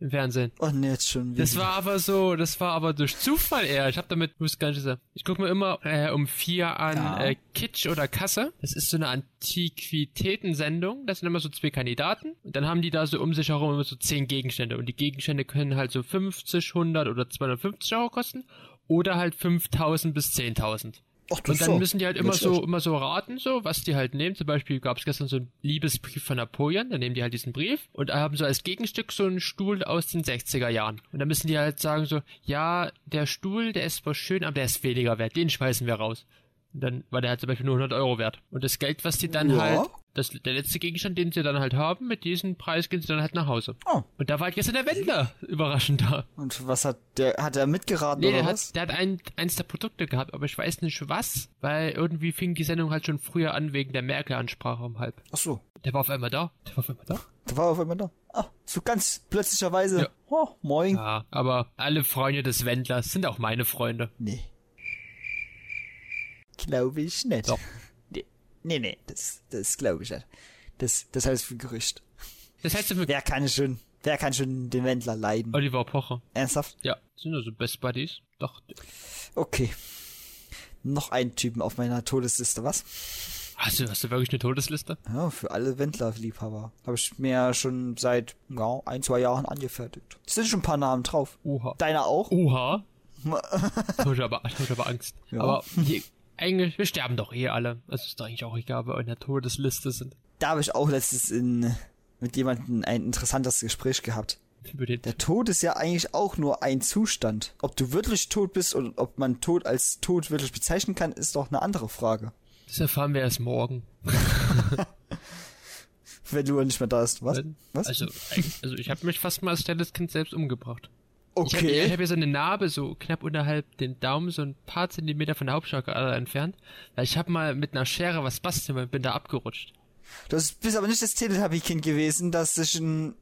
[SPEAKER 1] Im Fernsehen.
[SPEAKER 2] Oh nee, jetzt schon wieder.
[SPEAKER 1] Das war aber so, das war aber durch Zufall eher. Ich habe damit, muss gar nicht sagen. Ich gucke mir immer äh, um vier an
[SPEAKER 2] Ja.
[SPEAKER 1] äh, Kitsch oder Kasse. Das ist so eine Antiquitätensendung. Das sind immer so zwei Kandidaten. Und dann haben die da so um sich herum immer so zehn Gegenstände. Und die Gegenstände können halt so 50, 100 oder 250 Euro kosten. Oder halt 5000 bis 10.000.
[SPEAKER 2] Ach,
[SPEAKER 1] Und dann
[SPEAKER 2] so.
[SPEAKER 1] müssen die halt
[SPEAKER 2] Nicht
[SPEAKER 1] immer so,
[SPEAKER 2] schlecht.
[SPEAKER 1] immer so raten, so, was die halt nehmen. Zum Beispiel gab es gestern so einen Liebesbrief von Napoleon, dann nehmen die halt diesen Brief und haben so als Gegenstück so einen Stuhl aus den 60er Jahren. Und dann müssen die halt sagen so, ja, der Stuhl, der ist zwar schön, aber der ist weniger wert, den schmeißen wir raus. Und dann war der halt zum Beispiel nur 100 Euro wert. Und das Geld, was die dann
[SPEAKER 2] Ja.
[SPEAKER 1] halt, das, der letzte Gegenstand, den sie dann halt haben, mit diesem Preis gehen sie dann halt nach Hause.
[SPEAKER 2] Oh.
[SPEAKER 1] Und da war halt gestern der Wendler überraschend da.
[SPEAKER 2] Und was hat der, hat er mitgeraten
[SPEAKER 1] Nee,
[SPEAKER 2] oder
[SPEAKER 1] der
[SPEAKER 2] was?
[SPEAKER 1] hat, der hat ein, eins der Produkte gehabt, aber ich weiß nicht was, weil irgendwie fing die Sendung halt schon früher an wegen der Merkel-Ansprache um halb.
[SPEAKER 2] Ach so.
[SPEAKER 1] Der war auf einmal da. Der war auf einmal da.
[SPEAKER 2] Da war auf einmal da. Ah, so ganz plötzlicherweise.
[SPEAKER 1] Ja.
[SPEAKER 2] Oh, moin.
[SPEAKER 1] Ja, aber alle Freunde des Wendlers sind auch meine Freunde.
[SPEAKER 2] Nee. Glaube ich nicht.
[SPEAKER 1] Doch.
[SPEAKER 2] Nee, nee, das, das glaube ich nicht. Das, das heißt für Gerücht.
[SPEAKER 1] Das heißt für
[SPEAKER 2] Wer kann schon, wer kann schon den Wendler leiden?
[SPEAKER 1] Oliver Pocher.
[SPEAKER 2] Ernsthaft?
[SPEAKER 1] Ja, sind also Best Buddies. Doch.
[SPEAKER 2] Okay. Noch einen Typen auf meiner Todesliste, was?
[SPEAKER 1] Hast du, hast du wirklich eine Todesliste?
[SPEAKER 2] Ja, für alle Wendler-Liebhaber. Habe ich mir schon seit, ja, ein, zwei Jahren angefertigt. Es sind schon ein paar Namen drauf.
[SPEAKER 1] Oha.
[SPEAKER 2] Deiner auch?
[SPEAKER 1] Oha. Hab ich aber, hab ich aber Angst.
[SPEAKER 2] Ja.
[SPEAKER 1] Aber hier, eigentlich, wir sterben doch eh alle. Es ist doch eigentlich auch egal, wir in der Todesliste sind.
[SPEAKER 2] Da habe ich auch letztens in, mit jemandem ein interessantes Gespräch gehabt. Der Tod ist ja eigentlich auch nur ein Zustand. Ob du wirklich tot bist und ob man Tod als Tod wirklich bezeichnen kann, ist doch eine andere Frage.
[SPEAKER 1] das erfahren wir erst morgen.
[SPEAKER 2] Wenn du nicht mehr da bist. Was? Was?
[SPEAKER 1] Also, also ich habe mich fast mal als kleines Kind selbst umgebracht. Ich habe
[SPEAKER 2] okay.
[SPEAKER 1] ich hab hier so eine Narbe so knapp unterhalb den Daumen, so ein paar Zentimeter von der Hauptschlagader entfernt. Weil ich habe mal mit einer Schere was basteln und bin da abgerutscht.
[SPEAKER 2] Du bist aber nicht das Teletubby-Kind gewesen, das sich einen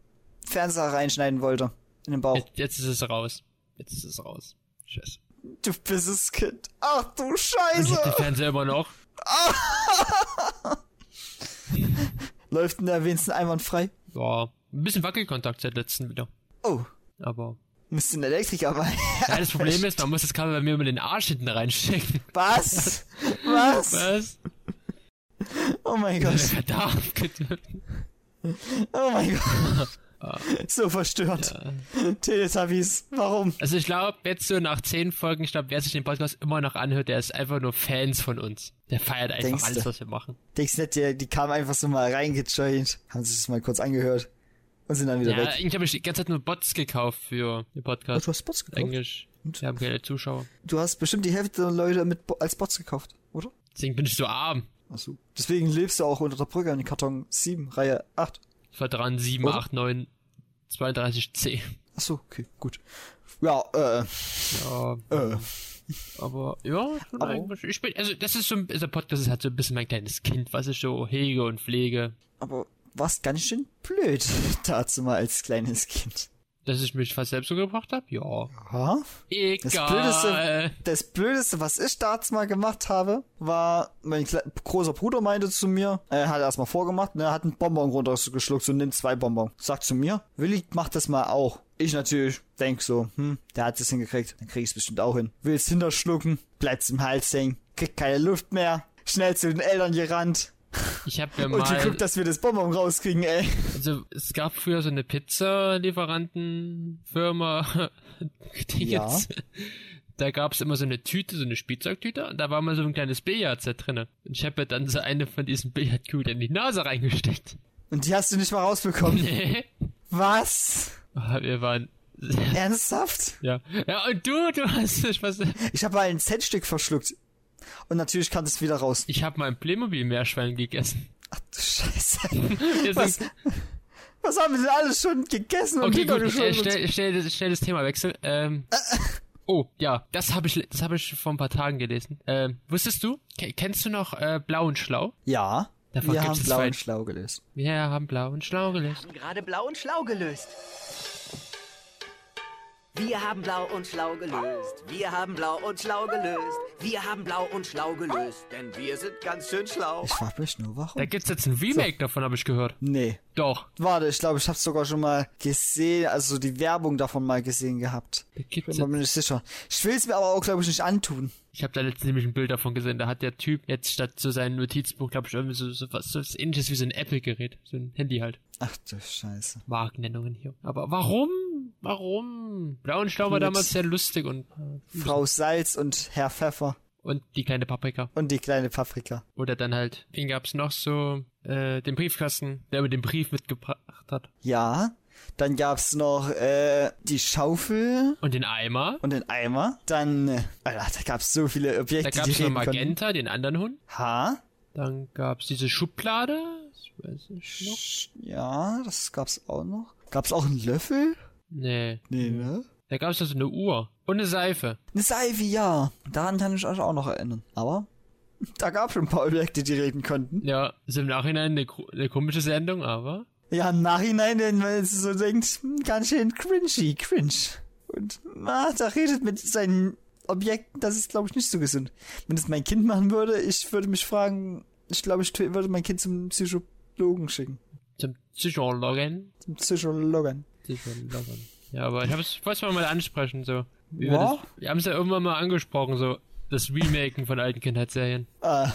[SPEAKER 2] Fernseher reinschneiden wollte. In den Bauch.
[SPEAKER 1] Jetzt, jetzt ist es raus. Jetzt ist es raus. Scheiße.
[SPEAKER 2] Du bist das Kind. Ach du
[SPEAKER 1] Und ich hab den
[SPEAKER 2] Scheiße.
[SPEAKER 1] Fernseher immer noch.
[SPEAKER 2] Läuft in der wenigsten einwandfrei.
[SPEAKER 1] Ja, ein bisschen Wackelkontakt seit letzten wieder.
[SPEAKER 2] Oh,
[SPEAKER 1] Aber
[SPEAKER 2] müsst ein Elektriker bei.
[SPEAKER 1] ja, das Problem ist, man muss das Kabel bei mir immer den Arsch hinten reinstecken.
[SPEAKER 2] Was? Was?
[SPEAKER 1] Was?
[SPEAKER 2] Oh mein Gott.
[SPEAKER 1] Verdammt.
[SPEAKER 2] Oh mein Gott. So verstört. Teletubbies. Warum?
[SPEAKER 1] Also ich glaube, jetzt so nach zehn Folgen, ich glaube, wer sich den Podcast immer noch anhört, der ist einfach nur Fans von uns. Der feiert einfach
[SPEAKER 2] Denkste?
[SPEAKER 1] alles, was wir machen.
[SPEAKER 2] Denkst du nicht, die, die kamen einfach so mal reingejoint, haben sich das mal kurz angehört und sind dann wieder
[SPEAKER 1] Ja,
[SPEAKER 2] weg.
[SPEAKER 1] eigentlich habe ich die ganze Zeit nur Bots gekauft für den
[SPEAKER 2] Oh,
[SPEAKER 1] Podcast.
[SPEAKER 2] du hast Bots gekauft?
[SPEAKER 1] Englisch. Wir haben keine Zuschauer.
[SPEAKER 2] Du hast bestimmt die Hälfte der Leute mit Bo als Bots gekauft, oder?
[SPEAKER 1] Deswegen bin ich so arm.
[SPEAKER 2] Achso. Deswegen lebst du auch unter der Brücke in Karton 7, Reihe 8.
[SPEAKER 1] Ich war dran 7,
[SPEAKER 2] Oder?
[SPEAKER 1] 8, 9, 32 C.
[SPEAKER 2] Achso, okay, gut. Ja, äh,
[SPEAKER 1] Ja,
[SPEAKER 2] äh.
[SPEAKER 1] aber ja,
[SPEAKER 2] Aber-.
[SPEAKER 1] Ich bin, also das ist so ein, dieser Podcast ist halt so ein bisschen mein kleines Kind, was ich so hege und pflege.
[SPEAKER 2] Aber warst ganz schön blöd dazu mal als kleines Kind.
[SPEAKER 1] Dass ich mich fast selbst umgebracht habe? Ja.
[SPEAKER 2] Ha? Das
[SPEAKER 1] Egal.
[SPEAKER 2] Blödeste, das Blödeste, was ich damals mal gemacht habe, war, mein großer Bruder meinte zu mir, er hat erst mal vorgemacht, ne, er hat einen Bonbon runtergeschluckt, so nimmt zwei Bonbon. Sagt zu mir, Willi, mach das mal auch. Ich natürlich denk so, hm, der hat es hingekriegt, dann krieg ich es bestimmt auch hin. Will's hinterschlucken, bleibt's im Hals hängen, kriegt keine Luft mehr, schnell zu den Eltern gerannt
[SPEAKER 1] Ich habe mir
[SPEAKER 2] und
[SPEAKER 1] mal,
[SPEAKER 2] geguckt, dass wir das Bonbon rauskriegen, ey.
[SPEAKER 1] also es gab früher so eine Pizza-Lieferantenfirma.
[SPEAKER 2] Ja.
[SPEAKER 1] Da gab's immer so eine Tüte, so eine Spielzeugtüte, und da war mal so ein kleines Billardset drinne. Und ich habe mir dann so eine von diesen Billardkugeln in die Nase reingesteckt.
[SPEAKER 2] Und die hast du nicht mal rausbekommen.
[SPEAKER 1] Nee.
[SPEAKER 2] Was?
[SPEAKER 1] Ah, Wir waren.
[SPEAKER 2] Ernsthaft?
[SPEAKER 1] Ja. Ja, und du, du hast nicht was.
[SPEAKER 2] Ich habe mal ein Centstück verschluckt. Und natürlich kam es wieder raus.
[SPEAKER 1] Ich habe mal ein Playmobil-Meerschwein gegessen.
[SPEAKER 2] Ach du Scheiße.
[SPEAKER 1] Wir
[SPEAKER 2] Was,
[SPEAKER 1] sind-
[SPEAKER 2] was haben wir denn alles schon gegessen und
[SPEAKER 1] Okay, gut, äh, schnell, schnell, das- schnell das Thema wechseln. Ähm, oh, ja, das habe ich, das habe ich vor ein paar Tagen gelesen. Ähm, wusstest du? Ke- kennst du noch äh, Blau und Schlau?
[SPEAKER 2] Ja,
[SPEAKER 1] Davon
[SPEAKER 2] wir haben blau
[SPEAKER 1] zwei-
[SPEAKER 2] und schlau gelöst.
[SPEAKER 1] Wir haben Blau und Schlau gelesen.
[SPEAKER 3] gerade blau und schlau gelöst. Wir haben blau und schlau gelöst. Wir haben blau und schlau gelöst. Wir haben blau und schlau gelöst. Denn wir sind ganz schön schlau.
[SPEAKER 2] Ich frag mich nur, warum?
[SPEAKER 1] Da gibt's jetzt ein Remake davon, habe ich gehört.
[SPEAKER 2] Nee.
[SPEAKER 1] Doch.
[SPEAKER 2] Warte, ich glaube, ich habe sogar schon mal gesehen, also die Werbung davon mal gesehen gehabt.
[SPEAKER 1] Da gibt's
[SPEAKER 2] Bin mir nicht sicher. Ich will es mir aber auch, glaube ich, nicht antun.
[SPEAKER 1] Ich habe da letztens nämlich ein Bild davon gesehen. Da hat der Typ jetzt statt zu seinem Notizbuch, glaube ich, irgendwie so, so was so was ähnliches wie so ein Apple-Gerät. So ein Handy halt.
[SPEAKER 2] Ach du Scheiße.
[SPEAKER 1] Markennennungen hier. Aber warum? Warum? Blau und Schlau war damals sehr lustig und,
[SPEAKER 2] Frau Salz und Herr Pfeffer
[SPEAKER 1] und die kleine Paprika.
[SPEAKER 2] und die kleine Paprika.
[SPEAKER 1] Oder dann halt, wen gab's noch so, äh, den Briefkasten, der mir den Brief mitgebracht hat.
[SPEAKER 2] Ja. Dann gab's noch äh, die Schaufel
[SPEAKER 1] Und den Eimer.
[SPEAKER 2] und den Eimer. Dann, äh, Alter, da gab's so viele
[SPEAKER 1] Da
[SPEAKER 2] Objekte, die
[SPEAKER 1] gab's noch
[SPEAKER 2] reden konnten.
[SPEAKER 1] Magenta, den anderen Hund.
[SPEAKER 2] Ha?
[SPEAKER 1] Dann gab's diese Schublade. Ich weiß nicht noch.
[SPEAKER 2] Ja, das gab's auch noch. Gab's auch einen Löffel?
[SPEAKER 1] Nee.
[SPEAKER 2] Nee, ne?
[SPEAKER 1] Da gab's also eine Uhr. Und eine Seife.
[SPEAKER 2] Eine Seife, ja. Daran kann ich euch auch noch erinnern. Aber da gab's schon ein paar Objekte, die reden konnten.
[SPEAKER 1] Ja, ist im Nachhinein eine, eine komische Sendung, aber.
[SPEAKER 2] Ja, im Nachhinein, wenn man so denkt, hm, ganz schön cringy, cringe. Und, ah, da redet mit seinen Objekten, das ist, glaube ich, nicht so gesund. Wenn das mein Kind machen würde, ich würde mich fragen, ich glaube, ich würde mein Kind zum Psychologen schicken.
[SPEAKER 1] Zum Psychologen.
[SPEAKER 2] Zum Psychologen.
[SPEAKER 1] Psychologen. Ja, aber ich hab's, ich wollte es mal ansprechen, so. Wie wir, das, wir haben es ja irgendwann mal angesprochen, so. Das Remaken von alten Kindheitsserien.
[SPEAKER 2] Ah,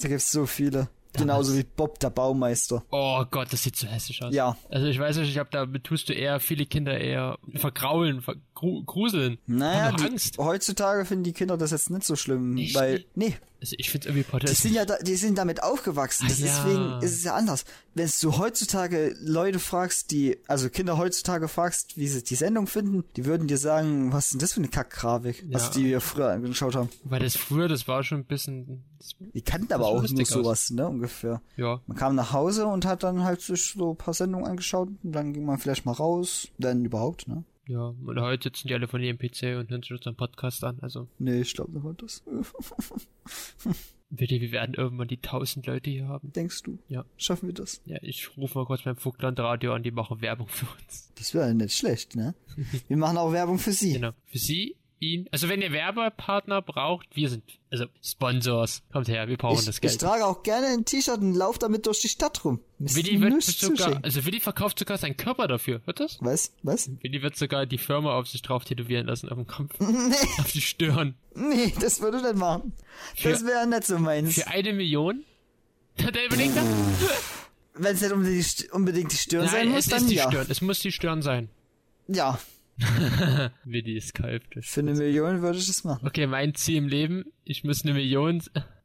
[SPEAKER 2] da gibt's so viele. Genauso wie Bob der Baumeister.
[SPEAKER 1] Oh Gott, das sieht so hässlich aus.
[SPEAKER 2] Ja.
[SPEAKER 1] Also ich weiß nicht, ich glaube, damit tust du eher viele Kinder eher vergraulen, vergru gruseln.
[SPEAKER 2] Naja, die, heutzutage finden die Kinder das jetzt nicht so schlimm,
[SPEAKER 1] Nicht?
[SPEAKER 2] weil, nee,
[SPEAKER 1] Also ich find's irgendwie
[SPEAKER 2] die
[SPEAKER 1] potenziell.
[SPEAKER 2] sind ja da, die sind damit aufgewachsen,
[SPEAKER 1] Ah, ja.
[SPEAKER 2] deswegen ist es ja anders. Wenn du heutzutage Leute fragst, die, also Kinder heutzutage fragst, wie sie die Sendung finden, die würden dir sagen, was ist denn das für eine Kackgrafik, was
[SPEAKER 1] Ja.
[SPEAKER 2] die wir früher angeschaut haben.
[SPEAKER 1] Weil das früher, das war schon ein bisschen.
[SPEAKER 2] Die kannten aber auch nur
[SPEAKER 1] lustig aus.
[SPEAKER 2] sowas, ne, ungefähr.
[SPEAKER 1] ja.
[SPEAKER 2] Man kam nach Hause und hat dann halt sich so ein paar Sendungen angeschaut und dann ging man vielleicht mal raus, dann überhaupt, ne?
[SPEAKER 1] Ja. Und heute sitzen die alle von ihrem PC und hören sich unseren Podcast an. Also,
[SPEAKER 2] Nee, ich glaube, das war das.
[SPEAKER 1] wir, wir werden irgendwann die 1000 Leute hier haben.
[SPEAKER 2] Denkst du?
[SPEAKER 1] Ja.
[SPEAKER 2] Schaffen wir das?
[SPEAKER 1] Ja, ich rufe mal kurz beim Vogtland Radio an, die machen Werbung für uns.
[SPEAKER 2] Das wäre nicht schlecht, ne? Wir machen auch Werbung für sie.
[SPEAKER 1] Genau. Für Sie, ihn. Also wenn ihr Werbepartner braucht, wir sind, also Sponsors. Kommt her, wir brauchen
[SPEAKER 2] Ich,
[SPEAKER 1] das
[SPEAKER 2] ich
[SPEAKER 1] Geld.
[SPEAKER 2] trage auch gerne ein T-Shirt und laufe damit durch die Stadt rum. Müsst
[SPEAKER 1] Willi wird sogar,
[SPEAKER 2] zuschicken.
[SPEAKER 1] also Willi verkauft sogar seinen Körper dafür. Hört das?
[SPEAKER 2] Was? Was?
[SPEAKER 1] Willi wird sogar die Firma auf sich drauf tätowieren lassen auf dem Kopf.
[SPEAKER 2] Nee,
[SPEAKER 1] auf die Stirn.
[SPEAKER 2] nee, das würde ich nicht machen. Das
[SPEAKER 1] Für-
[SPEAKER 2] wäre nicht so meins.
[SPEAKER 1] Für eine Million? Hat er überlegt?
[SPEAKER 2] Wenn es nicht unbedingt, die St- unbedingt die Stirn sein
[SPEAKER 1] Nein,
[SPEAKER 2] muss,
[SPEAKER 1] es
[SPEAKER 2] dann ja.
[SPEAKER 1] Stirn. Es muss die Stirn sein.
[SPEAKER 2] Ja,
[SPEAKER 1] Willi ist kalt.
[SPEAKER 2] für eine Million würde ich das machen.
[SPEAKER 1] Okay, mein Ziel im Leben, ich muss eine Million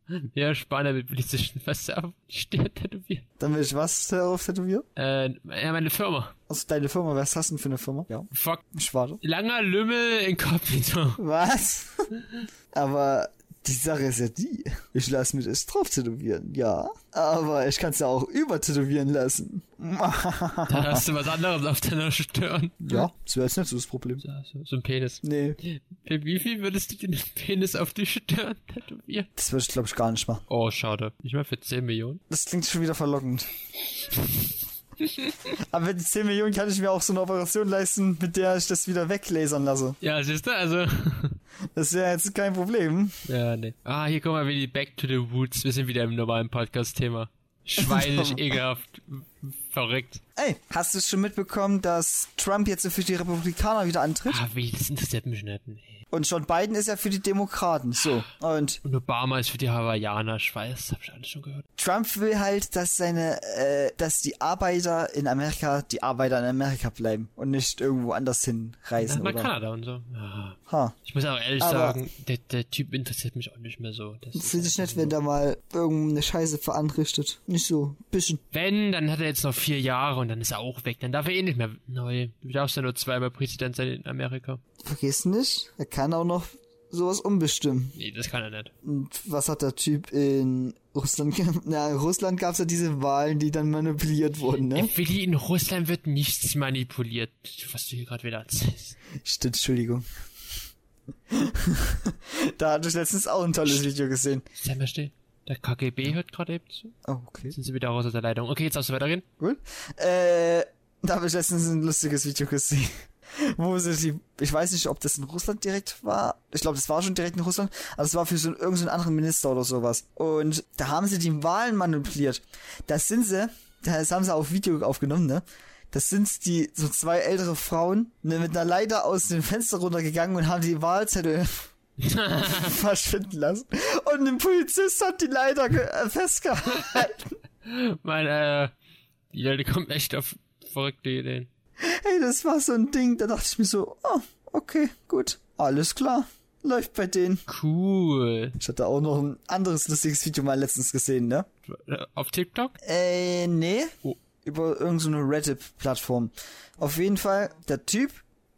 [SPEAKER 1] mehr sparen, damit Willi sich was auf die Stirn tätowieren.
[SPEAKER 2] Dann will ich was darauf tätowieren?
[SPEAKER 1] Äh, ja, meine Firma.
[SPEAKER 2] Also deine Firma, was hast du denn für eine Firma? Ja.
[SPEAKER 1] Fuck.
[SPEAKER 2] Ich warte.
[SPEAKER 1] Langer Lümmel inkognito.
[SPEAKER 2] Was? Aber die Sache ist ja die. Ich lasse mir das drauf tätowieren, ja. Aber ich kann es ja auch übertätowieren lassen.
[SPEAKER 1] Dann hast du was anderes auf deiner Stirn.
[SPEAKER 2] Ja, das wäre jetzt nicht so das Problem.
[SPEAKER 1] Ja, so, so ein Penis.
[SPEAKER 2] Nee,
[SPEAKER 1] Für wie viel würdest du dir den Penis auf die Stirn tätowieren?
[SPEAKER 2] das würde ich glaube ich gar nicht machen.
[SPEAKER 1] Oh, schade. Nicht mal für 10 Millionen?
[SPEAKER 2] Das klingt schon wieder verlockend. Aber mit 10 Millionen kann ich mir auch so eine Operation leisten, mit der ich das wieder weglasern lasse.
[SPEAKER 1] Ja, siehst du, also.
[SPEAKER 2] Das wäre jetzt kein Problem.
[SPEAKER 1] ja, nee. Ah, hier kommen wir wieder Back to the Woods. Wir sind wieder im normalen Podcast-Thema. Schweinig, ekelhaft, verrückt.
[SPEAKER 2] Ey, hast du schon mitbekommen, dass Trump jetzt für die Republikaner wieder antritt?
[SPEAKER 1] Ah, wie, das interessiert mich nicht. Nee.
[SPEAKER 2] Und John Biden ist ja für die Demokraten. So. Und
[SPEAKER 1] Und Obama ist für die Hawaiianer. Ich weiß, das hab ich alles schon gehört.
[SPEAKER 2] Trump will halt, dass seine, äh, dass die Arbeiter in Amerika, die Arbeiter in Amerika bleiben und nicht irgendwo anders hinreisen.
[SPEAKER 1] Nach
[SPEAKER 2] oder?
[SPEAKER 1] Kanada und so. Ja.
[SPEAKER 2] Ha.
[SPEAKER 1] Ich muss auch ehrlich
[SPEAKER 2] Aber-
[SPEAKER 1] sagen, der, der Typ interessiert mich auch nicht mehr so. Das ist
[SPEAKER 2] Finde ich nett, wenn der mal irgendeine Scheiße veranrichtet. Nicht so, bisschen.
[SPEAKER 1] Wenn, dann hat er jetzt noch vier Jahre und dann ist er auch weg. Dann darf er eh nicht mehr neu. Du darfst ja nur zweimal Präsident sein in Amerika.
[SPEAKER 2] Vergiss nicht, er kann auch noch sowas umbestimmen.
[SPEAKER 1] Nee, das kann er nicht.
[SPEAKER 2] Und was hat der Typ in Russland gemacht? Na, in Russland gab es ja diese Wahlen, die dann manipuliert wurden, ne?
[SPEAKER 1] Willi, in Russland wird nichts manipuliert, was du hier gerade wieder erzählst.
[SPEAKER 2] Stimmt, Entschuldigung. da hatte ich letztens auch ein tolles Video gesehen.
[SPEAKER 1] Sei mal still. Der KGB hört gerade eben zu.
[SPEAKER 2] Oh, okay.
[SPEAKER 1] Sind sie wieder raus aus der Leitung. Okay, jetzt darfst du weitergehen.
[SPEAKER 2] Gut. Äh, da habe ich letztens ein lustiges Video gesehen. Wo sie die, ich weiß nicht, ob das in Russland direkt war. Ich glaube, das war schon direkt in Russland, aber es war für so irgendeinen so anderen Minister oder sowas. Und da haben sie die Wahlen manipuliert. Das sind sie, das haben sie auf Video aufgenommen, ne? Das sind die, so zwei ältere Frauen, ne, mit einer Leiter aus dem Fenster runtergegangen und haben die Wahlzettel verschwinden lassen. Und ein Polizist hat die Leiter äh, festgehalten.
[SPEAKER 1] Mein, äh, die Leute kommen echt auf verrückte Ideen.
[SPEAKER 2] Hey, das war so ein Ding, da dachte ich mir so, oh, okay, gut, alles klar, läuft bei denen.
[SPEAKER 1] Cool.
[SPEAKER 2] Ich hatte auch noch ein anderes lustiges Video mal letztens gesehen, ne?
[SPEAKER 1] Auf TikTok?
[SPEAKER 2] Äh, nee,
[SPEAKER 1] Oh.
[SPEAKER 2] über irgendeine so eine Reddit-Plattform. Auf jeden Fall, der Typ,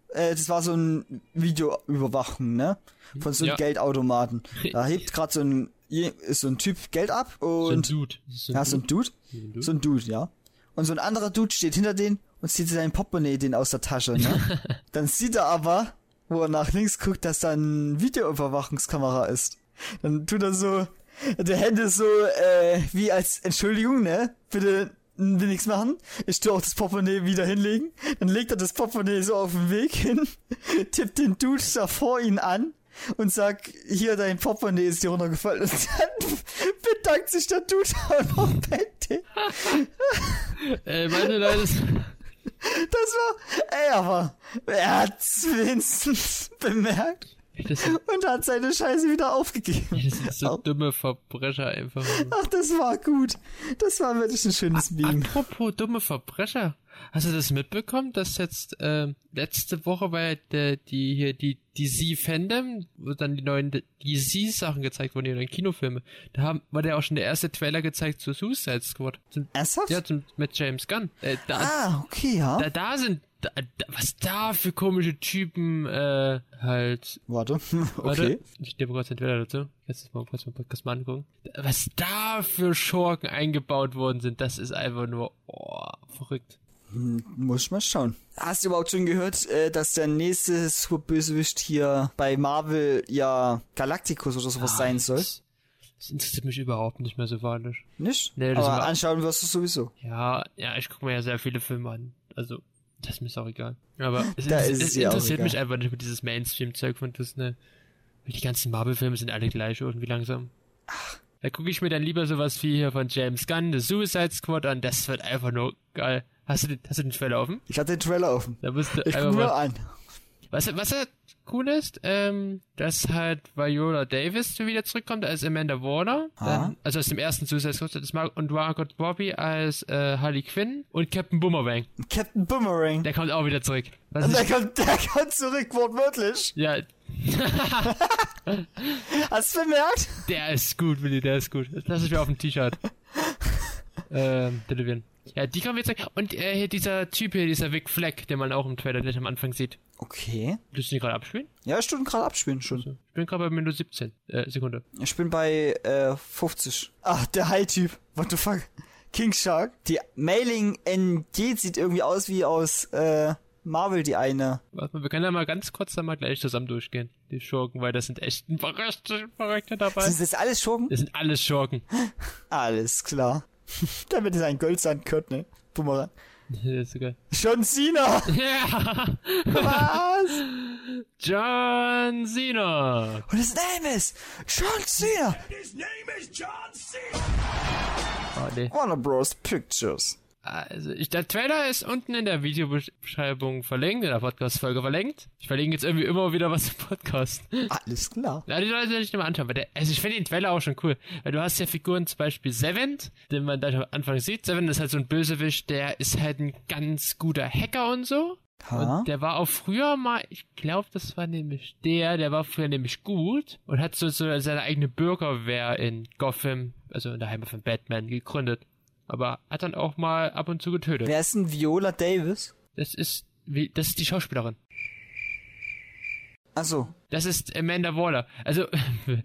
[SPEAKER 2] äh, das war so ein Videoüberwachung, ne? Von so einem
[SPEAKER 1] Ja.
[SPEAKER 2] Geldautomaten. Da hebt gerade so ein, ist so ein Typ Geld ab
[SPEAKER 1] So ein
[SPEAKER 2] und,
[SPEAKER 1] Dude. Das ist
[SPEAKER 2] ja, so ein Dude,
[SPEAKER 1] Dude.
[SPEAKER 2] so ein Dude, ja. Und so ein anderer Dude steht hinter denen und zieht sein Portemonnaie den aus der Tasche, ne? Dann sieht er aber, wo er nach links guckt, dass da eine Videoüberwachungskamera ist. Dann tut er so, die Hände so, äh, wie als Entschuldigung, ne? Bitte will nichts machen. Ich tue auch das Portemonnaie wieder hinlegen. Dann legt er das Portemonnaie so auf den Weg hin, tippt den Dude da vor ihn an und sagt, hier, dein Portemonnaie ist dir runtergefallen. Und dann bedankt sich der Dude noch bei dem.
[SPEAKER 1] Äh, meine Leute,
[SPEAKER 2] Das war, ey, aber er hat's wenigstens bemerkt
[SPEAKER 1] sind,
[SPEAKER 2] und hat seine Scheiße wieder aufgegeben.
[SPEAKER 1] das sind so dumme Verbrecher einfach.
[SPEAKER 2] Ach, das war gut. Das war wirklich ein schönes Meme.
[SPEAKER 1] Apropos dumme Verbrecher. Hast du das mitbekommen, dass jetzt ähm, letzte Woche war ja der, die hier die DC Fandom, wo dann die neuen DC Sachen gezeigt wurden, die neuen Kinofilme. Da haben, war der auch schon der erste Trailer gezeigt zu Suicide Squad. Zum,
[SPEAKER 2] Ernsthaft?
[SPEAKER 1] ja, zum, mit James Gunn. Äh, da,
[SPEAKER 2] Ah, okay, ja.
[SPEAKER 1] da, da sind da, da, was da für komische Typen äh, halt
[SPEAKER 2] Warte.
[SPEAKER 1] Warte,
[SPEAKER 2] Okay.
[SPEAKER 1] ich nehme kurz den Trailer dazu. Kannst du mal kurz mal Podcast mal angucken. Was da für Schurken eingebaut worden sind, das ist einfach nur oh, verrückt.
[SPEAKER 2] Muss ich mal schauen. Hast du überhaupt schon gehört, äh, dass der nächste Superbösewicht hier bei Marvel ja Galacticus oder sowas sein soll?
[SPEAKER 1] Das, interessiert mich überhaupt nicht mehr so wahnsinnig.
[SPEAKER 2] Nicht?
[SPEAKER 1] Nee, das
[SPEAKER 2] Aber
[SPEAKER 1] war-
[SPEAKER 2] anschauen wirst du sowieso.
[SPEAKER 1] Ja, ja, ich gucke mir ja sehr viele Filme an. Also, das ist mir auch egal. Aber es,
[SPEAKER 2] Da
[SPEAKER 1] es,
[SPEAKER 2] ist es
[SPEAKER 1] es interessiert mich einfach nicht mit dieses Mainstream-Zeug von Disney. Weil Die ganzen Marvel-Filme sind alle gleich irgendwie langsam. Da gucke ich mir dann lieber sowas wie hier von James Gunn, The Suicide Squad an. Das wird einfach nur geil. Hast du den, hast du den Trailer offen?
[SPEAKER 2] Ich hatte den Trailer offen.
[SPEAKER 1] Da musst du
[SPEAKER 2] Ich guck mir
[SPEAKER 1] mal
[SPEAKER 2] an.
[SPEAKER 1] Was, was halt cool ist, ähm, dass halt Viola Davis wieder zurückkommt als Amanda Warner. Dann, also aus dem ersten Suicide Squad das Mar und Margot Robbie als äh, Harley Quinn und Captain Boomerang.
[SPEAKER 2] Captain Boomerang.
[SPEAKER 1] Der kommt auch wieder zurück. Was
[SPEAKER 2] der kommt, der kommt zurück, wortwörtlich.
[SPEAKER 1] ja,
[SPEAKER 2] Hast du bemerkt?
[SPEAKER 1] der ist gut, Willi, der ist gut. Das lasse ich mir auf dem T-Shirt. ähm, tätowieren. Ja, die kommen jetzt zurück. Und äh, hier dieser Typ hier, dieser Vic Fleck, den man auch im Trailer gleich am Anfang sieht.
[SPEAKER 2] Okay.
[SPEAKER 1] Willst du den gerade abspielen?
[SPEAKER 2] Ja, ich tue gerade abspielen schon.
[SPEAKER 1] Ich bin gerade bei Minute 17. Äh, Sekunde.
[SPEAKER 2] Ich bin bei äh, 50. Ach, der High-Typ. What the fuck? King Shark. Die Mailing NG sieht irgendwie aus wie aus äh, Marvel, die eine.
[SPEAKER 1] Warte mal, wir können ja mal ganz kurz da mal gleich zusammen durchgehen. Die Schurken, weil das sind echt ein verrückte, verrückte dabei.
[SPEAKER 2] Sind das alles Schurken?
[SPEAKER 1] Das sind alles Schurken.
[SPEAKER 2] Alles klar. Damit ist ein Goldsand Kurt, ne? Boomerang.
[SPEAKER 1] Das ist so geil.
[SPEAKER 2] John Cena!
[SPEAKER 1] Ja!
[SPEAKER 2] Was?
[SPEAKER 1] John Cena!
[SPEAKER 2] Und his name is John Cena!
[SPEAKER 1] Oh, nee.
[SPEAKER 2] Warner Bros. Pictures.
[SPEAKER 1] Also, ich, der Trailer ist unten in der Videobeschreibung verlinkt, in der Podcast-Folge verlinkt. Ich verlinke jetzt irgendwie immer wieder was im Podcast.
[SPEAKER 2] Alles klar.
[SPEAKER 1] Ja, die Leute sollen sich mal anschauen. Weil der, also ich finde den Trailer auch schon cool. Weil du hast ja Figuren zum Beispiel Seven, den man da am Anfang sieht. Seven ist halt so ein Bösewicht, der ist halt ein ganz guter Hacker und so.
[SPEAKER 2] Ha?
[SPEAKER 1] Und der war auch früher mal, ich glaube, das war nämlich der, der war früher nämlich gut und hat so, so seine eigene Bürgerwehr in Gotham, also in der Heimat von Batman, gegründet. Aber hat dann auch mal ab und zu getötet.
[SPEAKER 2] Wer ist denn Viola Davis?
[SPEAKER 1] Das ist, wie, das ist die Schauspielerin.
[SPEAKER 2] Achso.
[SPEAKER 1] Das ist Amanda Waller. Also,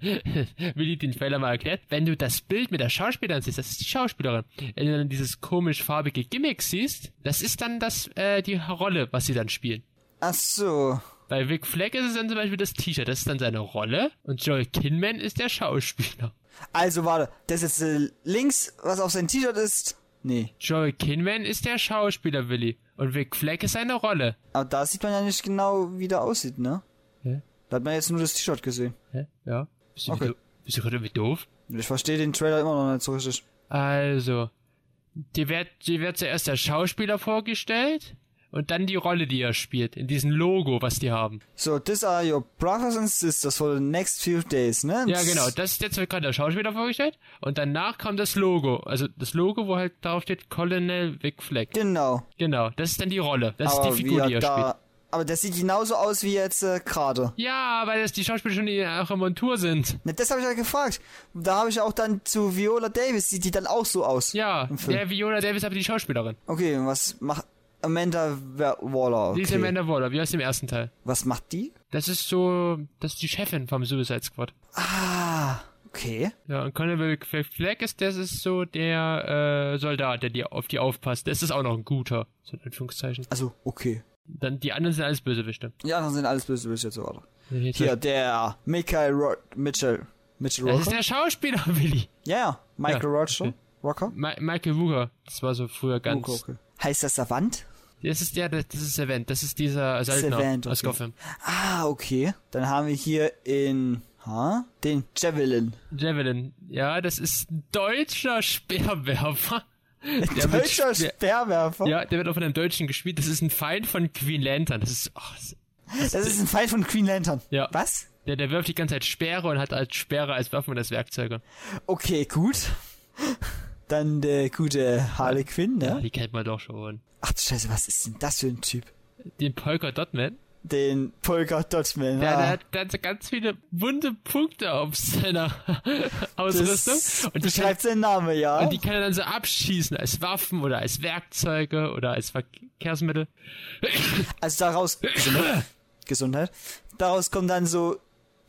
[SPEAKER 1] Willi den Trailer mal erklärt, wenn du das Bild mit der Schauspielerin siehst, das ist die Schauspielerin. Wenn du dann dieses komisch farbige Gimmick siehst, das ist dann das, äh, die Rolle, was sie dann spielen.
[SPEAKER 2] Ach so.
[SPEAKER 1] Bei Vic Fleck ist es dann zum Beispiel das T-Shirt, das ist dann seine Rolle und Joel Kinman ist der Schauspieler.
[SPEAKER 2] Also warte, das ist äh, links, was auf sein T-Shirt ist. Nee.
[SPEAKER 1] Joel Kinman ist der Schauspieler, Willi. Und Vic Fleck ist seine Rolle.
[SPEAKER 2] Aber da sieht man ja nicht genau, wie der aussieht, ne?
[SPEAKER 1] Hä?
[SPEAKER 2] Da hat man jetzt nur das T-Shirt gesehen.
[SPEAKER 1] Hä? Ja? Bist du,
[SPEAKER 2] okay.
[SPEAKER 1] bist du gerade irgendwie doof?
[SPEAKER 2] Ich verstehe den Trailer immer noch nicht so richtig.
[SPEAKER 1] Also, dir wird, dir wird zuerst der Schauspieler vorgestellt und dann die Rolle, die er spielt, in diesem Logo, was die haben.
[SPEAKER 2] So, these are your brothers and sisters for the next few days, ne?
[SPEAKER 1] Ja, genau, das ist jetzt gerade der Schauspieler vorgestellt und danach kommt das Logo. Also das Logo, wo halt drauf steht Colonel Vic Fleck.
[SPEAKER 2] Genau.
[SPEAKER 1] Genau, das ist dann die Rolle. Das
[SPEAKER 2] aber
[SPEAKER 1] ist die Figur, die
[SPEAKER 2] er
[SPEAKER 1] spielt.
[SPEAKER 2] aber das sieht genauso aus wie jetzt äh, gerade.
[SPEAKER 1] Ja, weil das die Schauspieler schon in ihrer Montur sind.
[SPEAKER 2] Ne, das habe ich ja gefragt. Da habe ich auch dann zu Viola Davis, sieht die dann auch so aus.
[SPEAKER 1] Ja, der Viola Davis aber die Schauspielerin.
[SPEAKER 2] Okay, was macht Amanda Wa- Waller?
[SPEAKER 1] Die ist
[SPEAKER 2] Okay.
[SPEAKER 1] Amanda Waller, wie aus dem ersten Teil.
[SPEAKER 2] Was macht die?
[SPEAKER 1] Das ist so, das ist die Chefin vom Suicide Squad.
[SPEAKER 2] Ah, okay.
[SPEAKER 1] Ja, und Colonel Fleck ist, das ist so der äh, Soldat, der die, auf die aufpasst. Das ist auch noch ein guter, so in Anführungszeichen.
[SPEAKER 2] Also, okay.
[SPEAKER 1] Dann die anderen sind alles Bösewichte.
[SPEAKER 2] Die anderen sind alles böse bis jetzt so weiter.
[SPEAKER 1] Hier,
[SPEAKER 2] Hier, der Michael Ro Mitchell. Mitchell
[SPEAKER 1] Das ist
[SPEAKER 2] Rocker?
[SPEAKER 1] der Schauspieler, Willi.
[SPEAKER 2] Ja, ja. Michael
[SPEAKER 1] Ja,
[SPEAKER 2] Roger.
[SPEAKER 1] okay.
[SPEAKER 2] Rocker?
[SPEAKER 1] Ma Michael Wooger. Das war so früher ganz.
[SPEAKER 2] Okay, okay. Heißt das Savant?
[SPEAKER 1] Das ist der, das ist Savant. Das ist dieser Söldner aus
[SPEAKER 2] okay.
[SPEAKER 1] Gotham.
[SPEAKER 2] Ah, okay. Dann haben wir hier in, ha? Den Javelin.
[SPEAKER 1] Javelin. Ja, das ist ein deutscher Speerwerfer. Der
[SPEAKER 2] Deutscher
[SPEAKER 1] Speer-
[SPEAKER 2] Speerwerfer?
[SPEAKER 1] Ja, der wird auch von einem Deutschen gespielt. Das ist ein Feind von Queen Lantern. Das ist, ach, das-
[SPEAKER 2] Das ist ein Feind von Queen Lantern.
[SPEAKER 1] Ja.
[SPEAKER 2] Was?
[SPEAKER 1] der, der wirft die ganze Zeit Speere und hat als Speere als Waffen und als Werkzeuge.
[SPEAKER 2] Okay, gut. Dann der gute Harley Quinn,
[SPEAKER 1] Ja,
[SPEAKER 2] ne?
[SPEAKER 1] die kennt man doch schon.
[SPEAKER 2] Ach du Scheiße, was ist denn das für ein Typ?
[SPEAKER 1] Den Polka Dotman.
[SPEAKER 2] Den Polka Dotman.
[SPEAKER 1] Der,
[SPEAKER 2] ah.
[SPEAKER 1] der hat ganz, ganz viele bunte Punkte auf seiner Ausrüstung.
[SPEAKER 2] das
[SPEAKER 1] Und die, kann,
[SPEAKER 2] beschreibt seinen Namen, ja.
[SPEAKER 1] und die kann er dann so abschießen als Waffen oder als Werkzeuge oder als Verkehrsmittel.
[SPEAKER 2] Also daraus Gesundheit. Gesundheit. Daraus kommen dann so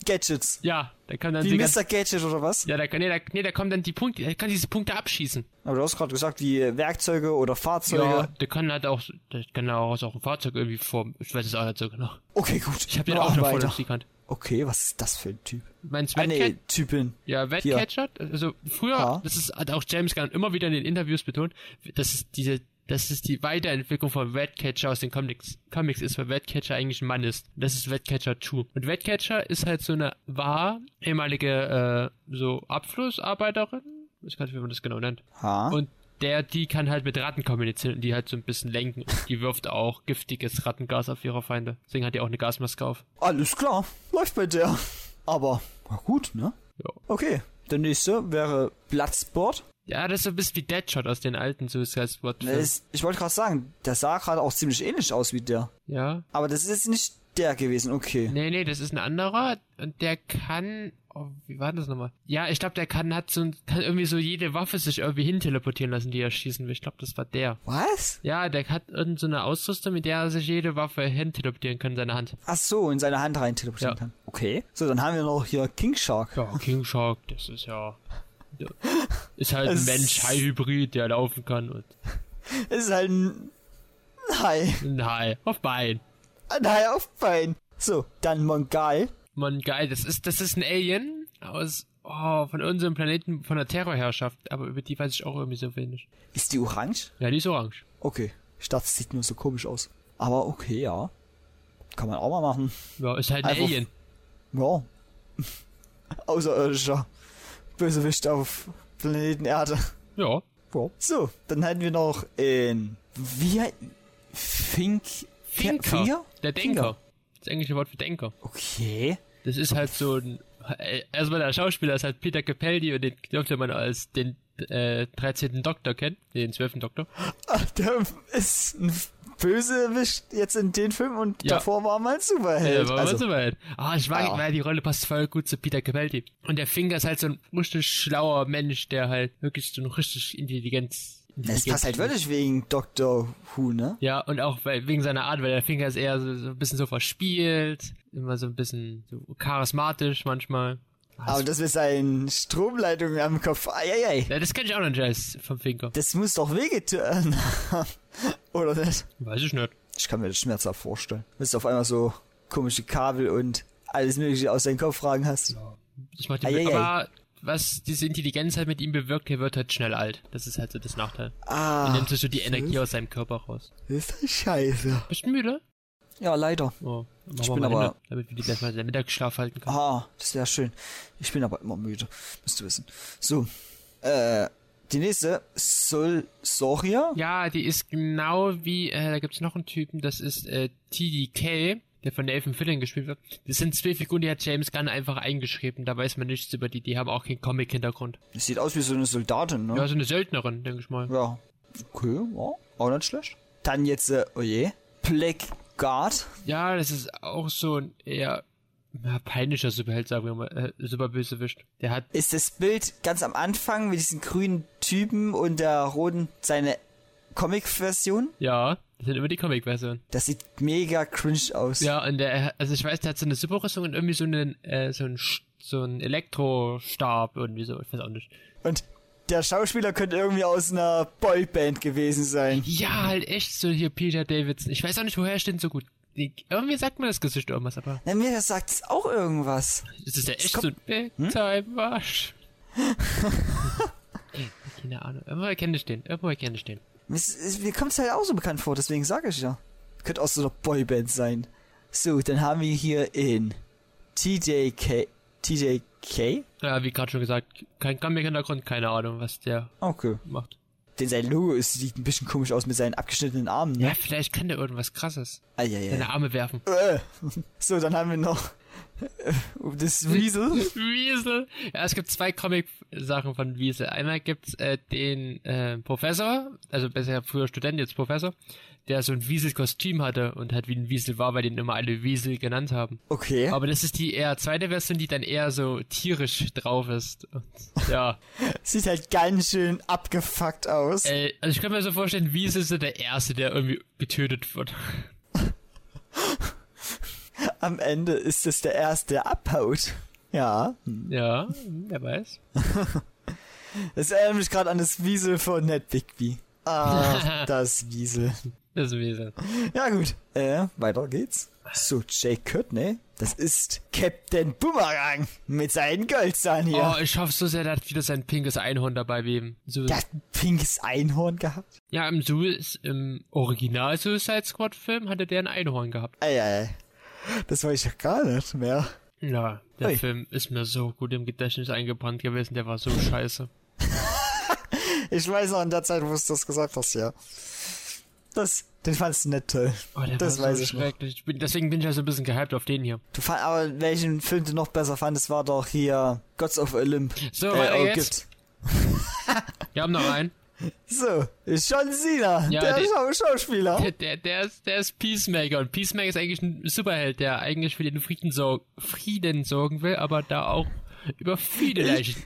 [SPEAKER 2] Gadgets.
[SPEAKER 1] Ja, da kann dann
[SPEAKER 2] Wie
[SPEAKER 1] die
[SPEAKER 2] Mr. Gadget oder was?
[SPEAKER 1] ja, da kann, nee, da, nee, da kommen dann die Punkte, er kann diese Punkte abschießen.
[SPEAKER 2] Aber du hast gerade gesagt, wie Werkzeuge oder Fahrzeuge.
[SPEAKER 1] Ja, der kann halt auch, der kann auch auch ein Fahrzeug irgendwie vor, ich weiß es auch nicht so genau.
[SPEAKER 2] Okay, gut.
[SPEAKER 1] Ich habe den auch noch voll
[SPEAKER 2] weiter.
[SPEAKER 1] im Stiefhand.
[SPEAKER 2] Okay, was ist das für ein Typ?
[SPEAKER 1] Meinst
[SPEAKER 2] Ah,
[SPEAKER 1] du
[SPEAKER 2] nee,
[SPEAKER 1] Wetcat?
[SPEAKER 2] Typin.
[SPEAKER 1] Ja, Wetcatcher, also früher,
[SPEAKER 2] Ja.
[SPEAKER 1] das ist, hat auch James Gunn immer wieder in den Interviews betont, das ist diese, das ist die Weiterentwicklung von Wetcatcher aus den Comics. Comics ist, weil Wetcatcher eigentlich ein Mann ist. Das ist Wetcatcher 2. Und Wetcatcher ist halt so eine, war ehemalige, äh, so Abflussarbeiterin, ich weiß gar nicht, wie man das genau nennt.
[SPEAKER 2] Ha?
[SPEAKER 1] Und der, die kann halt mit Ratten kommunizieren und die halt so ein bisschen lenken. Und die wirft auch giftiges Rattengas auf ihre Feinde. Deswegen hat die auch eine Gasmaske auf.
[SPEAKER 2] Alles klar, läuft bei der. Aber, gut, ne?
[SPEAKER 1] Ja.
[SPEAKER 2] Okay, der nächste wäre Bloodsport.
[SPEAKER 1] Ja, das ist so ein bisschen wie Deadshot aus den alten Suicide Squad
[SPEAKER 2] ist, ich wollte gerade sagen, der sah gerade auch ziemlich ähnlich aus wie der.
[SPEAKER 1] Ja.
[SPEAKER 2] Aber das ist jetzt nicht der gewesen, okay.
[SPEAKER 1] Nee, nee, das ist ein anderer und der kann. Oh, wie war das nochmal? Ja, ich glaube, der kann hat so kann irgendwie so jede Waffe sich irgendwie hin teleportieren lassen, die er schießen will. Ich glaube, das war der.
[SPEAKER 2] Was?
[SPEAKER 1] Ja, der hat irgend so eine Ausrüstung, mit der er sich jede Waffe hin teleportieren kann in seine Hand.
[SPEAKER 2] Ach so, in seine Hand rein teleportieren
[SPEAKER 1] Ja.
[SPEAKER 2] kann. Okay. So, dann haben wir noch hier King Shark.
[SPEAKER 1] Ja, King Shark, das ist ja. Ja. Ist halt ein Mensch-Hai-Hybrid, der laufen kann und
[SPEAKER 2] Es ist halt ein Hai.
[SPEAKER 1] ein Hai auf Bein.
[SPEAKER 2] Ein Hai auf Bein. So, dann Mongal.
[SPEAKER 1] Mann, geil, das ist, das ist ein Alien aus, oh, von unserem Planeten, von der Terrorherrschaft, aber über die weiß ich auch irgendwie so wenig.
[SPEAKER 2] Ist die orange?
[SPEAKER 1] Ja, die ist orange.
[SPEAKER 2] Okay. Ich dachte, es sieht nur so komisch aus. Aber okay, ja. Kann man auch mal machen.
[SPEAKER 1] Ja, ist halt ein
[SPEAKER 2] Einfach-
[SPEAKER 1] Alien.
[SPEAKER 2] Ja. Außerirdischer. Bösewicht auf Planeten Erde.
[SPEAKER 1] Ja.
[SPEAKER 2] Wow. So, dann hätten wir noch in, wie, hei- Fink,
[SPEAKER 1] Finker. Der Denker.
[SPEAKER 2] Finger.
[SPEAKER 1] Das englische Wort für Denker.
[SPEAKER 2] Okay.
[SPEAKER 1] Das ist halt so ein. Erstmal der Schauspieler ist halt Peter Capaldi und den dürfte man als den äh, 13. Doktor kennen, den 12. Doktor.
[SPEAKER 2] Ach, der ist ein Bösewicht jetzt in den Film und
[SPEAKER 1] Ja.
[SPEAKER 2] davor war mal ein Superheld.
[SPEAKER 1] Ja, war
[SPEAKER 2] also,
[SPEAKER 1] also, so weit. Ah, ich mag,
[SPEAKER 2] Ja.
[SPEAKER 1] weil die Rolle passt voll gut zu Peter Capaldi. Und der Finger ist halt so ein richtig schlauer Mensch, der halt wirklich so eine richtig Intelligenz.
[SPEAKER 2] das passt halt wirklich wegen Dr. Who, ne?
[SPEAKER 1] Ja, und auch weil, wegen seiner Art, weil der Finger ist eher so, so ein bisschen so verspielt, immer so ein bisschen so charismatisch manchmal.
[SPEAKER 2] Aber das mit seinen Stromleitungen am Kopf, eieiei.
[SPEAKER 1] Ja, das kenne ich auch noch nicht vom Finger.
[SPEAKER 2] Das muss doch wehgetan haben. Oder nicht?
[SPEAKER 1] Weiß ich nicht.
[SPEAKER 2] Ich kann mir das schmerzhaft vorstellen. Wenn du auf einmal so komische Kabel und alles mögliche aus deinem Kopf fragen hast.
[SPEAKER 1] Ich mach den
[SPEAKER 2] Eieiei.
[SPEAKER 1] aber was diese Intelligenz halt mit ihm bewirkt, er wird halt schnell alt. Das ist halt so das Nachteil.
[SPEAKER 2] Ah,
[SPEAKER 1] nimmt sich so die Energie aus seinem Körper raus.
[SPEAKER 2] ist das scheiße.
[SPEAKER 1] Bist du müde?
[SPEAKER 2] Ja, leider.
[SPEAKER 1] Oh,
[SPEAKER 2] Ich bin aber-
[SPEAKER 1] hin, damit wir die gleich mal den Mittagsschlaf halten können.
[SPEAKER 2] Ah, das wäre schön. Ich bin aber immer müde, musst du wissen. So, äh, die nächste, Sol Soria?
[SPEAKER 1] Ja, die ist genau wie, äh, da gibt's noch einen Typen, das ist äh, TDK, der von Nathan Fillion gespielt wird. Das sind zwei Figuren, die hat James Gunn einfach eingeschrieben. Da weiß man nichts über die. Die haben auch keinen Comic-Hintergrund.
[SPEAKER 2] Das sieht aus wie so eine Soldatin, ne?
[SPEAKER 1] Ja, so eine Söldnerin, denke ich mal.
[SPEAKER 2] Ja. Okay, ja, auch nicht schlecht. Dann jetzt, äh, oh je, Blackguard.
[SPEAKER 1] Ja, das ist auch so ein eher ja, peinlicher Superheld, sagen wir mal. Äh, Superbösewicht. Der hat
[SPEAKER 2] Ist das Bild ganz am Anfang mit diesen grünen Typen und der roten, seine Comic-Version?
[SPEAKER 1] Ja, das sind immer die Comic-Versionen.
[SPEAKER 2] Das sieht mega cringe aus.
[SPEAKER 1] Ja, und der, also ich weiß, der hat so eine Superrüstung und irgendwie so einen, äh, so ein, Sch- so ein Elektrostab irgendwie so, ich weiß auch nicht.
[SPEAKER 2] Und der Schauspieler könnte irgendwie aus einer Boyband gewesen sein.
[SPEAKER 1] Ja, halt echt so hier Peter Davidson. Ich weiß auch nicht, woher er steht so gut. Irgendwie sagt mir das Gesicht irgendwas, aber
[SPEAKER 2] Na, mir sagt es auch irgendwas.
[SPEAKER 1] ist es ja echt so ein Big Time Wash? Keine Ahnung. Irgendwoher kenne ich den. Irgendwoher kenne ich den.
[SPEAKER 2] Mir kommt es halt auch so bekannt vor, deswegen sage ich ja. Könnte aus so einer Boyband sein. So, dann haben wir hier in TJK. TJK?
[SPEAKER 1] Ja, wie gerade schon gesagt, kein Comic-Hintergrund, keine Ahnung, was der
[SPEAKER 2] Okay.
[SPEAKER 1] macht.
[SPEAKER 2] Denn sein Logo ist, sieht ein bisschen komisch aus mit seinen abgeschnittenen Armen,
[SPEAKER 1] Ja,
[SPEAKER 2] ne?
[SPEAKER 1] vielleicht kann der irgendwas krasses.
[SPEAKER 2] Eieiei.
[SPEAKER 1] Seine Arme werfen.
[SPEAKER 2] Äh. So, dann haben wir noch das Weasel.
[SPEAKER 1] Wiesel. Ja, es gibt zwei Comic-Sachen von Wiesel. Einmal gibt's äh, den äh, Professor, also besser früher Student, jetzt Professor, der so ein Wiesel-Kostüm hatte und halt wie ein Wiesel war, weil den immer alle Wiesel genannt haben.
[SPEAKER 2] Okay.
[SPEAKER 1] Aber das ist die eher zweite Version, die dann eher so tierisch drauf ist. Und, ja,
[SPEAKER 2] Sieht halt ganz schön abgefuckt aus.
[SPEAKER 1] äh, also ich kann mir so vorstellen, Wiesel ist so der Erste, der irgendwie getötet wird.
[SPEAKER 2] Am Ende ist es der Erste, der abhaut. Ja.
[SPEAKER 1] Ja, wer weiß.
[SPEAKER 2] Das erinnert mich gerade an das Wiesel von Ned Bigby. Ah, das Wiesel.
[SPEAKER 1] Das Wiesel.
[SPEAKER 2] Ja gut, äh, weiter geht's. So, Jake Courtney, das ist Captain Boomerang mit seinen Goldzahn hier.
[SPEAKER 1] Oh, ich hoffe so sehr, dass wieder sein pinkes Einhorn dabei weben. So,
[SPEAKER 2] Der hat ein pinkes Einhorn gehabt.
[SPEAKER 1] Ja, im, Su im Original Suicide Squad Film hatte der ein Einhorn gehabt.
[SPEAKER 2] Ey, ey, das weiß ich ja gar nicht mehr.
[SPEAKER 1] Ja, der
[SPEAKER 2] Ui.
[SPEAKER 1] Film ist mir so gut im Gedächtnis eingebrannt gewesen, der war so scheiße.
[SPEAKER 2] Ich weiß noch in der Zeit, wo du das gesagt hast, ja. Das, den fandst du nicht toll.
[SPEAKER 1] Oh,
[SPEAKER 2] das weiß
[SPEAKER 1] so
[SPEAKER 2] ich
[SPEAKER 1] schrecklich. Ich bin, deswegen bin ich ja so ein bisschen gehypt auf den hier.
[SPEAKER 2] Du fand, aber welchen Film du noch besser fandest, war doch hier Gods of Olymp.
[SPEAKER 1] So,
[SPEAKER 2] Äh, oh,
[SPEAKER 1] geht's. Wir haben noch einen.
[SPEAKER 2] So, ist John Cena,
[SPEAKER 1] Ja,
[SPEAKER 2] der
[SPEAKER 1] der-
[SPEAKER 2] Schau Schauspieler.
[SPEAKER 1] Der, der, der, ist, der ist Peacemaker und Peacemaker ist eigentlich ein Superheld, der eigentlich für den Frieden, sor Frieden sorgen will, aber da auch über viele Leichen,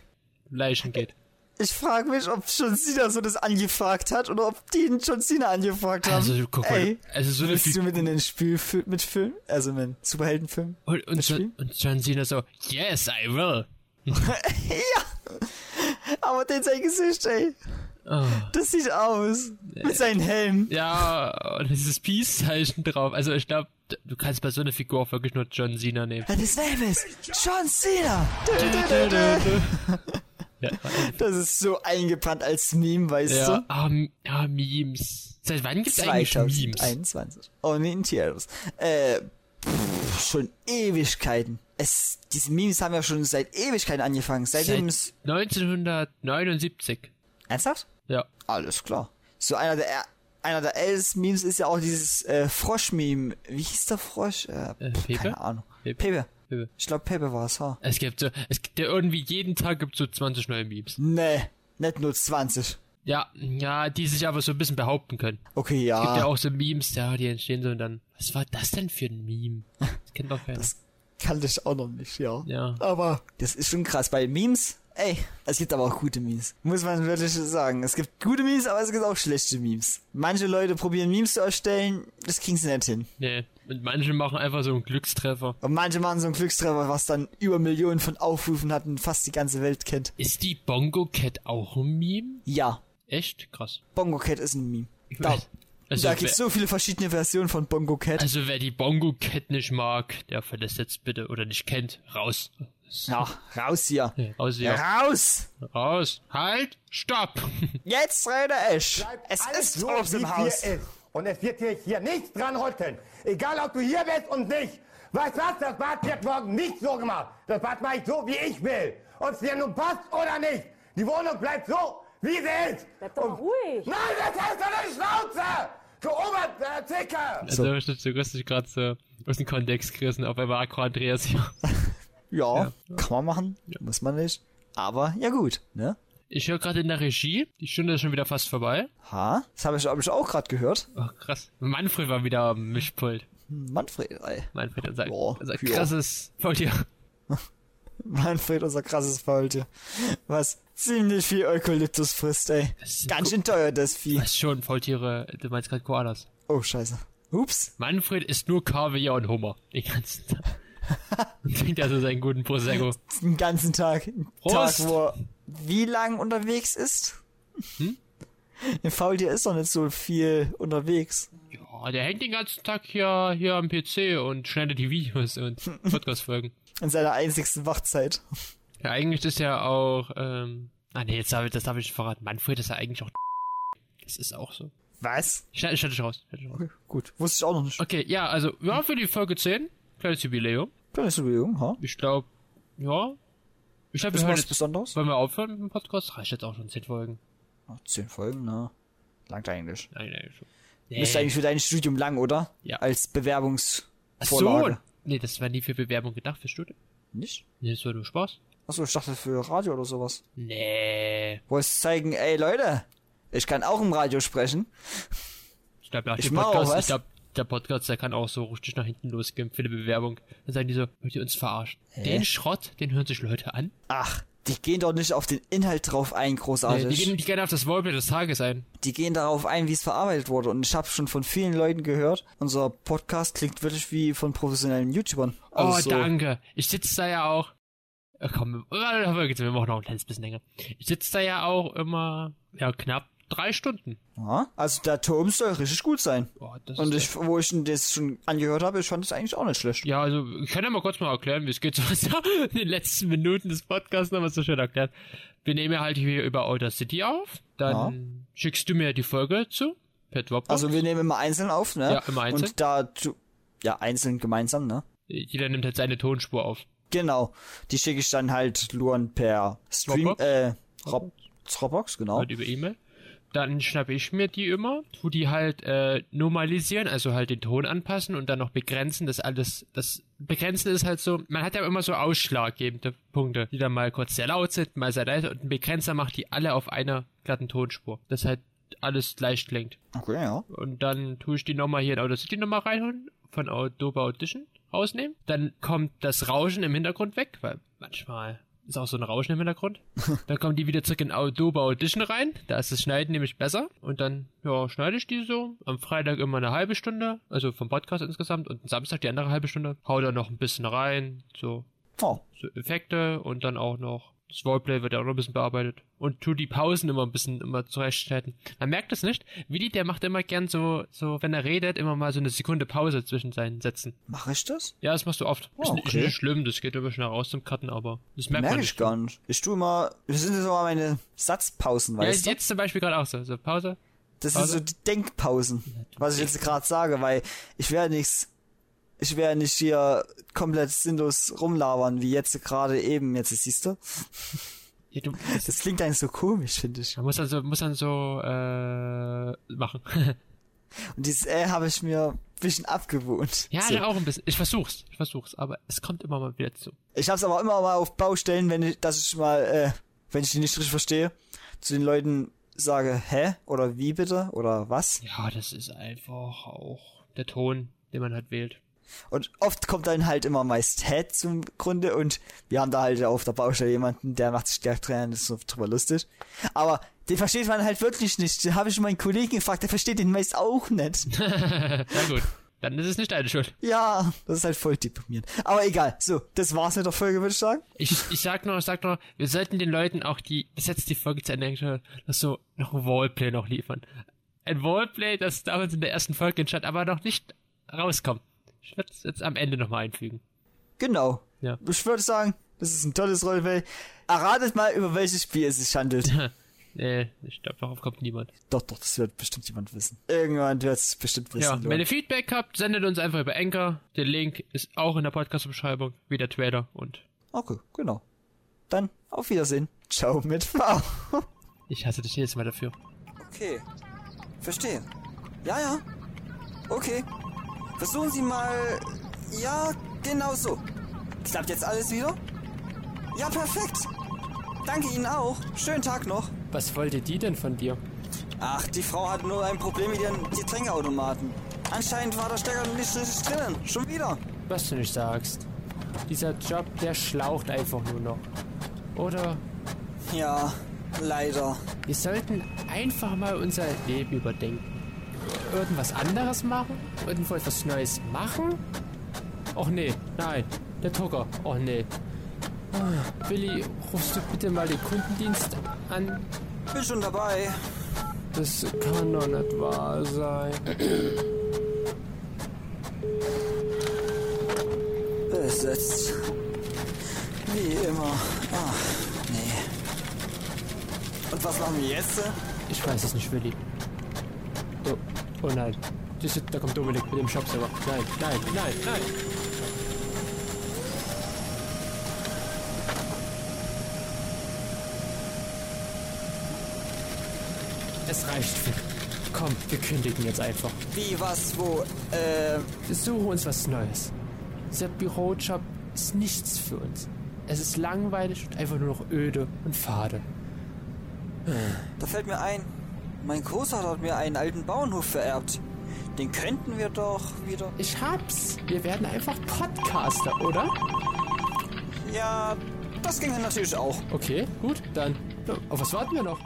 [SPEAKER 1] Leichen geht.
[SPEAKER 2] Ich frage mich, ob John Cena so das angefragt hat oder ob die ihn John Cena angefragt haben.
[SPEAKER 1] Also, guck mal,
[SPEAKER 2] Ey,
[SPEAKER 1] also so eine
[SPEAKER 2] willst du mit in den Spielfilm mitfilmen? Also mit Superheldenfilm?
[SPEAKER 1] Und, und,
[SPEAKER 2] Spiel?
[SPEAKER 1] John, und John Cena so, yes, I will.
[SPEAKER 2] ja! Aber den sein Gesicht, ey.
[SPEAKER 1] Oh.
[SPEAKER 2] Das sieht aus. Mit seinem Helm.
[SPEAKER 1] Ja, und dieses Peace-Zeichen drauf. Also ich glaube, du kannst bei so einer Figur auch wirklich nur John Cena nehmen.
[SPEAKER 2] And his name is John Cena. Das ist so eingebrannt als Meme, weißt
[SPEAKER 1] ja,
[SPEAKER 2] du?
[SPEAKER 1] ah, ja, Memes. Seit wann gibt's eigentlich Memes?
[SPEAKER 2] 2021. Oh, nee, in Tierus. Äh, pff, schon Ewigkeiten. Es, diese Memes haben ja schon seit Ewigkeiten angefangen. Seitdem es...
[SPEAKER 1] Seit 1979.
[SPEAKER 2] Ernsthaft?
[SPEAKER 1] Ja.
[SPEAKER 2] Alles klar. So einer der einer der ältesten Memes ist ja auch dieses äh, Frosch-Meme. Wie hieß der Frosch? Äh,
[SPEAKER 1] Äh, Pepe?
[SPEAKER 2] Keine Ahnung.
[SPEAKER 1] Pepe.
[SPEAKER 2] Pepe.
[SPEAKER 1] Pepe.
[SPEAKER 2] Ich glaube Pepe war es, ha.
[SPEAKER 1] Es gibt so, es gibt ja irgendwie jeden Tag gibt so 20 neue Memes.
[SPEAKER 2] Nee, nicht nur 20.
[SPEAKER 1] Ja, ja, die sich aber so ein bisschen behaupten können.
[SPEAKER 2] Okay,
[SPEAKER 1] Es gibt
[SPEAKER 2] ja.
[SPEAKER 1] ja auch so Memes, ja, die entstehen so und dann, was war das denn für ein Meme? Das kennt doch keiner.
[SPEAKER 2] Das kannte ich auch noch nicht, ja.
[SPEAKER 1] ja.
[SPEAKER 2] Aber das ist schon krass. Bei Memes, ey, es gibt aber auch gute Memes. Muss man wirklich sagen. Es gibt gute Memes, aber es gibt auch schlechte Memes. Manche Leute probieren Memes zu erstellen, das kriegen sie nicht hin.
[SPEAKER 1] Nee. Und manche machen einfach so einen Glückstreffer.
[SPEAKER 2] Und manche machen so einen Glückstreffer, was dann über Millionen von Aufrufen hat und fast die ganze Welt kennt.
[SPEAKER 1] Ist die Bongo Cat auch ein Meme?
[SPEAKER 2] Ja,
[SPEAKER 1] Echt? Krass.
[SPEAKER 2] Bongo Cat ist ein Meme.
[SPEAKER 1] Ich
[SPEAKER 2] Da,
[SPEAKER 1] weiß. Also,
[SPEAKER 2] da
[SPEAKER 1] wer,
[SPEAKER 2] gibt's so viele verschiedene Versionen von Bongo Cat.
[SPEAKER 1] also wer die Bongo Cat nicht mag, der verlässt jetzt bitte oder nicht kennt, raus.
[SPEAKER 2] Ja, raus hier.
[SPEAKER 1] Ja, Raus hier.
[SPEAKER 2] Raus!
[SPEAKER 1] Raus. Halt. Stopp.
[SPEAKER 2] Jetzt rede ich. Es
[SPEAKER 4] Alles
[SPEAKER 2] ist
[SPEAKER 4] so,
[SPEAKER 2] aus
[SPEAKER 4] wie
[SPEAKER 2] dem
[SPEAKER 4] es
[SPEAKER 2] Haus.
[SPEAKER 4] Hier ist. Und es wird hier, hier nichts dran rütteln. Egal, ob du hier bist und nicht. Weißt was? Das Bad wird morgen nicht so gemacht. Das Bad mache ich so, wie ich will. Ob es dir nun passt oder nicht. Die Wohnung bleibt so, wie sie ist.
[SPEAKER 5] Bleib doch ruhig.
[SPEAKER 4] Nein, das heißt doch nicht Schnauze! Du Oberzicke!
[SPEAKER 1] Also so. du, du dich gerade so aus dem Kontext gerissen, auf einmal Aqua Andreas hier.
[SPEAKER 2] Ja, kann man machen. Muss man nicht. Aber ja gut, ne?
[SPEAKER 1] Ich höre gerade in der Regie, die Stunde ist schon wieder fast vorbei.
[SPEAKER 2] Ha? Das habe ich, hab ich auch gerade gehört.
[SPEAKER 1] Oh, krass. Manfred war wieder am Mischpult.
[SPEAKER 2] Manfred, ey.
[SPEAKER 1] Manfred, unser,
[SPEAKER 2] Ja,
[SPEAKER 1] unser
[SPEAKER 2] ja.
[SPEAKER 1] krasses Faultier.
[SPEAKER 2] Manfred, unser krasses Faultier. Was ziemlich viel Eukalyptus frisst, ey.
[SPEAKER 1] ist
[SPEAKER 2] Ganz schön teuer, das Vieh.
[SPEAKER 1] Was schon, Faultiere, du meinst gerade Koalas.
[SPEAKER 2] Oh, scheiße. Ups.
[SPEAKER 1] Manfred isst nur Kaviar und Hummer. Den ganzen Tag. Trinkt also seinen guten Prosecco.
[SPEAKER 2] Den ganzen Tag.
[SPEAKER 1] Prost.
[SPEAKER 2] Tag, wo er wie lang unterwegs ist? Hm? Ein Faultier ist doch nicht so viel unterwegs.
[SPEAKER 1] Ja, der hängt den ganzen Tag hier, hier am PC und schneidet die Videos und Podcast-Folgen.
[SPEAKER 2] In seiner einzigsten Wachzeit.
[SPEAKER 1] Ja, eigentlich ist ja auch, ähm, ah nee, jetzt darf ich, das darf ich verraten. Manfred ist ja eigentlich auch Das ist auch so.
[SPEAKER 2] Was?
[SPEAKER 1] Ich schneide dich raus. Raus.
[SPEAKER 2] Gut. Wusste ich auch noch nicht.
[SPEAKER 1] Okay, ja, also, ja, für die Folge 10, kleines Jubiläum.
[SPEAKER 2] Kleines Jubiläum, ha?
[SPEAKER 1] Ich glaube, ja. Ich glaube, wir
[SPEAKER 2] Ist
[SPEAKER 1] hören jetzt,
[SPEAKER 2] Besonderes?
[SPEAKER 1] wollen wir aufhören mit dem Podcast? Reicht jetzt auch schon 10 Folgen.
[SPEAKER 2] Oh, zehn Folgen, ne? Langt eigentlich.
[SPEAKER 1] Nein, nein, schon.
[SPEAKER 2] Ist eigentlich für dein Studium lang, oder?
[SPEAKER 1] Ja.
[SPEAKER 2] Als
[SPEAKER 1] Ach
[SPEAKER 2] Bewerbungsvorlage.
[SPEAKER 1] so. Nee, das war nie für Bewerbung gedacht, für Studium.
[SPEAKER 2] Nicht?
[SPEAKER 1] Nee, das war nur Spaß.
[SPEAKER 2] Achso, ich dachte für Radio oder sowas.
[SPEAKER 1] Nee.
[SPEAKER 2] Wolltest du zeigen, ey Leute, ich kann auch im Radio sprechen.
[SPEAKER 1] Ich glaube,
[SPEAKER 2] Ich auch
[SPEAKER 1] Podcast,
[SPEAKER 2] was.
[SPEAKER 1] ich glaube, der Podcast, der kann auch so richtig nach hinten losgehen für eine Bewerbung. Dann sagen die so, wollt ihr uns verarschen? Den Schrott, den hören sich Leute an.
[SPEAKER 2] Ach, die gehen doch nicht auf den Inhalt drauf ein,
[SPEAKER 1] Nee,
[SPEAKER 2] großartig.
[SPEAKER 1] die, gehen, die gehen auf das Wallplay des Tages ein.
[SPEAKER 2] die gehen darauf ein, wie es verarbeitet wurde. Und ich habe schon von vielen Leuten gehört, unser Podcast klingt wirklich wie von professionellen YouTubern.
[SPEAKER 1] Oh,
[SPEAKER 2] Also so-
[SPEAKER 1] danke. Ich sitze da ja auch. Komm, wir machen noch ein kleines bisschen länger. Ich sitze da ja auch immer, ja, knapp drei Stunden.
[SPEAKER 2] Ja, also der Ton soll richtig gut sein.
[SPEAKER 1] Boah, das
[SPEAKER 2] Und ich, wo ich das schon angehört habe, ich fand es eigentlich auch nicht schlecht.
[SPEAKER 1] Ja, also ich kann ja mal kurz mal erklären, wie es geht. So in den letzten Minuten des Podcasts haben wir es so schön erklärt. Wir nehmen ja halt hier über Outer City auf. Dann schickst du mir die Folge zu. Per Dropbox.
[SPEAKER 2] Also wir nehmen immer einzeln auf, ne?
[SPEAKER 1] Ja, immer einzeln.
[SPEAKER 2] Und da, du, ja, einzeln gemeinsam, ne?
[SPEAKER 1] Jeder nimmt halt seine Tonspur auf.
[SPEAKER 2] Genau. Die schicke ich dann halt Luan per Stream,
[SPEAKER 1] Dropbox?
[SPEAKER 2] äh, Rob, Dropbox, genau.
[SPEAKER 1] Halt über E-Mail. Dann schnappe ich mir die immer, tu die halt äh, normalisieren, also halt den Ton anpassen und dann noch begrenzen, das alles, das Begrenzen ist halt so, man hat ja immer so ausschlaggebende Punkte, die dann mal kurz sehr laut sind, mal sehr leise und ein Begrenzer macht die alle auf einer glatten Tonspur, dass halt alles gleich klingt.
[SPEAKER 2] Okay, ja.
[SPEAKER 1] Und dann tue ich die nochmal hier in Audacity nochmal reinholen, von Adobe Audition rausnehmen. Dann kommt das Rauschen im Hintergrund weg, weil manchmal ist auch so ein Rauschen im Hintergrund. dann kommen die wieder zurück in Adobe Audition rein. Da ist das Schneiden nämlich besser. Und dann, ja, schneide ich die so. Am Freitag immer eine halbe Stunde, also vom Podcast insgesamt. Und am Samstag die andere halbe Stunde. Hau da noch ein bisschen rein, so
[SPEAKER 2] Oh,
[SPEAKER 1] so Effekte und dann auch noch das Roleplay wird ja auch noch ein bisschen bearbeitet. Und tu die Pausen immer ein bisschen immer zurechtschneiden. Man merkt es nicht. Willi, der macht immer gern so, so, wenn er redet, immer mal so eine Sekunde Pause zwischen seinen Sätzen.
[SPEAKER 2] mache ich das?
[SPEAKER 1] Ja, das machst du oft.
[SPEAKER 2] Oh,
[SPEAKER 1] ist, nicht- ist
[SPEAKER 2] okay.
[SPEAKER 1] nicht schlimm, das geht immer schnell raus zum Cutten, aber das merkt
[SPEAKER 2] Merke
[SPEAKER 1] man
[SPEAKER 2] ich
[SPEAKER 1] nicht.
[SPEAKER 2] gar nicht. Ich tue immer, das sind mal meine Satzpausen,
[SPEAKER 1] Ja,
[SPEAKER 2] weißt du?
[SPEAKER 1] jetzt zum Beispiel gerade auch so. So, Pause.
[SPEAKER 2] Das sind
[SPEAKER 1] Pause.
[SPEAKER 2] so die Denkpausen, was ich jetzt gerade sage, weil ich werde nichts, ich werde nicht hier komplett sinnlos rumlabern, wie jetzt gerade eben, jetzt siehst du.
[SPEAKER 1] Ja, du,
[SPEAKER 2] Das klingt eigentlich so komisch, finde ich.
[SPEAKER 1] man muss dann so, muss dann so, äh, machen.
[SPEAKER 2] Und dieses äh habe ich mir ein bisschen abgewohnt.
[SPEAKER 1] ja,
[SPEAKER 2] so.
[SPEAKER 1] ja, auch ein bisschen. Ich versuch's, ich versuch's, aber es kommt immer mal wieder zu.
[SPEAKER 2] Ich hab's aber immer mal auf Baustellen, wenn ich, dass ich mal, äh, wenn ich die nicht richtig verstehe, zu den Leuten sage, hä? Oder wie bitte? Oder was?
[SPEAKER 1] Ja, das ist einfach auch der Ton, den man halt wählt.
[SPEAKER 2] Und oft kommt dann halt immer meist hä zum Grunde und wir haben da halt auf der Baustelle jemanden, der macht sich der dran, das ist so drüber lustig. Aber den versteht man halt wirklich nicht. Da habe ich meinen Kollegen gefragt, der versteht den meist auch nicht.
[SPEAKER 1] Na gut, dann ist es nicht deine Schuld.
[SPEAKER 2] Ja, das ist halt voll deprimierend. Aber egal. So, das war's mit der Folge, würde ich sagen.
[SPEAKER 1] Ich, ich sag noch, ich sag noch, wir sollten den Leuten auch die, bis jetzt die Folge zu Ende geschaut, so, noch ein Wallplay noch liefern. Ein Wallplay, das damals in der ersten Folge entstand, aber noch nicht rauskommt. Ich werde es jetzt am Ende nochmal einfügen.
[SPEAKER 2] Genau.
[SPEAKER 1] Ja.
[SPEAKER 2] Ich würde sagen, das ist ein tolles Rollplay. Erratet mal, über welches Spiel es sich handelt.
[SPEAKER 1] Nee, ich glaube, darauf kommt niemand.
[SPEAKER 2] doch, doch, das wird bestimmt jemand wissen. Irgendwann wird es bestimmt wissen.
[SPEAKER 1] Ja,
[SPEAKER 2] Leute.
[SPEAKER 1] wenn ihr Feedback habt, sendet uns einfach über Anchor. Der Link ist auch in der Podcast-Beschreibung, wie der Trailer und
[SPEAKER 2] Okay, genau. Dann auf Wiedersehen. Ciao mit V.
[SPEAKER 1] ich hasse dich jedes Mal dafür.
[SPEAKER 2] Okay. Verstehe. Ja, ja. Okay. Versuchen Sie mal. Ja, genau so. Klappt jetzt alles wieder? Ja, perfekt. Danke Ihnen auch. Schönen Tag noch.
[SPEAKER 5] Was wollte die denn von dir?
[SPEAKER 2] Ach, die Frau hat nur ein Problem mit ihren Getränkeautomaten. Anscheinend war der Stecker nicht richtig drinnen. Schon wieder.
[SPEAKER 5] Was du nicht sagst. Dieser Job, der schlaucht einfach nur noch. Oder
[SPEAKER 2] Ja, leider.
[SPEAKER 5] wir sollten einfach mal unser Leben überdenken. Irgendwas anderes machen? Irgendwo etwas Neues machen? Och nee, nein. Der Tucker. Och nee. Ah, Willi, rufst du bitte mal den Kundendienst an?
[SPEAKER 2] Bin schon dabei.
[SPEAKER 5] Das kann doch nicht wahr sein.
[SPEAKER 2] Besetzt. Wie immer. Ach, nee. Und was machen wir jetzt?
[SPEAKER 5] Ich weiß es nicht, Willi. Oh, nein. Das ist, da kommt Dominik mit dem Shopserver. Nein, nein, nein, nein. Es reicht. Komm, wir kündigen jetzt einfach.
[SPEAKER 2] Wie, was, wo? Äh,
[SPEAKER 5] Wir suchen uns was Neues. Dieser Bürojob ist nichts für uns. Es ist langweilig und einfach nur noch öde und fade.
[SPEAKER 2] da fällt mir ein. Mein Großvater hat mir einen alten Bauernhof vererbt. Den könnten wir doch wieder.
[SPEAKER 5] Ich hab's. Wir werden einfach Podcaster, oder?
[SPEAKER 2] Ja, das ginge natürlich auch.
[SPEAKER 5] Okay, gut, dann. Auf was warten wir noch?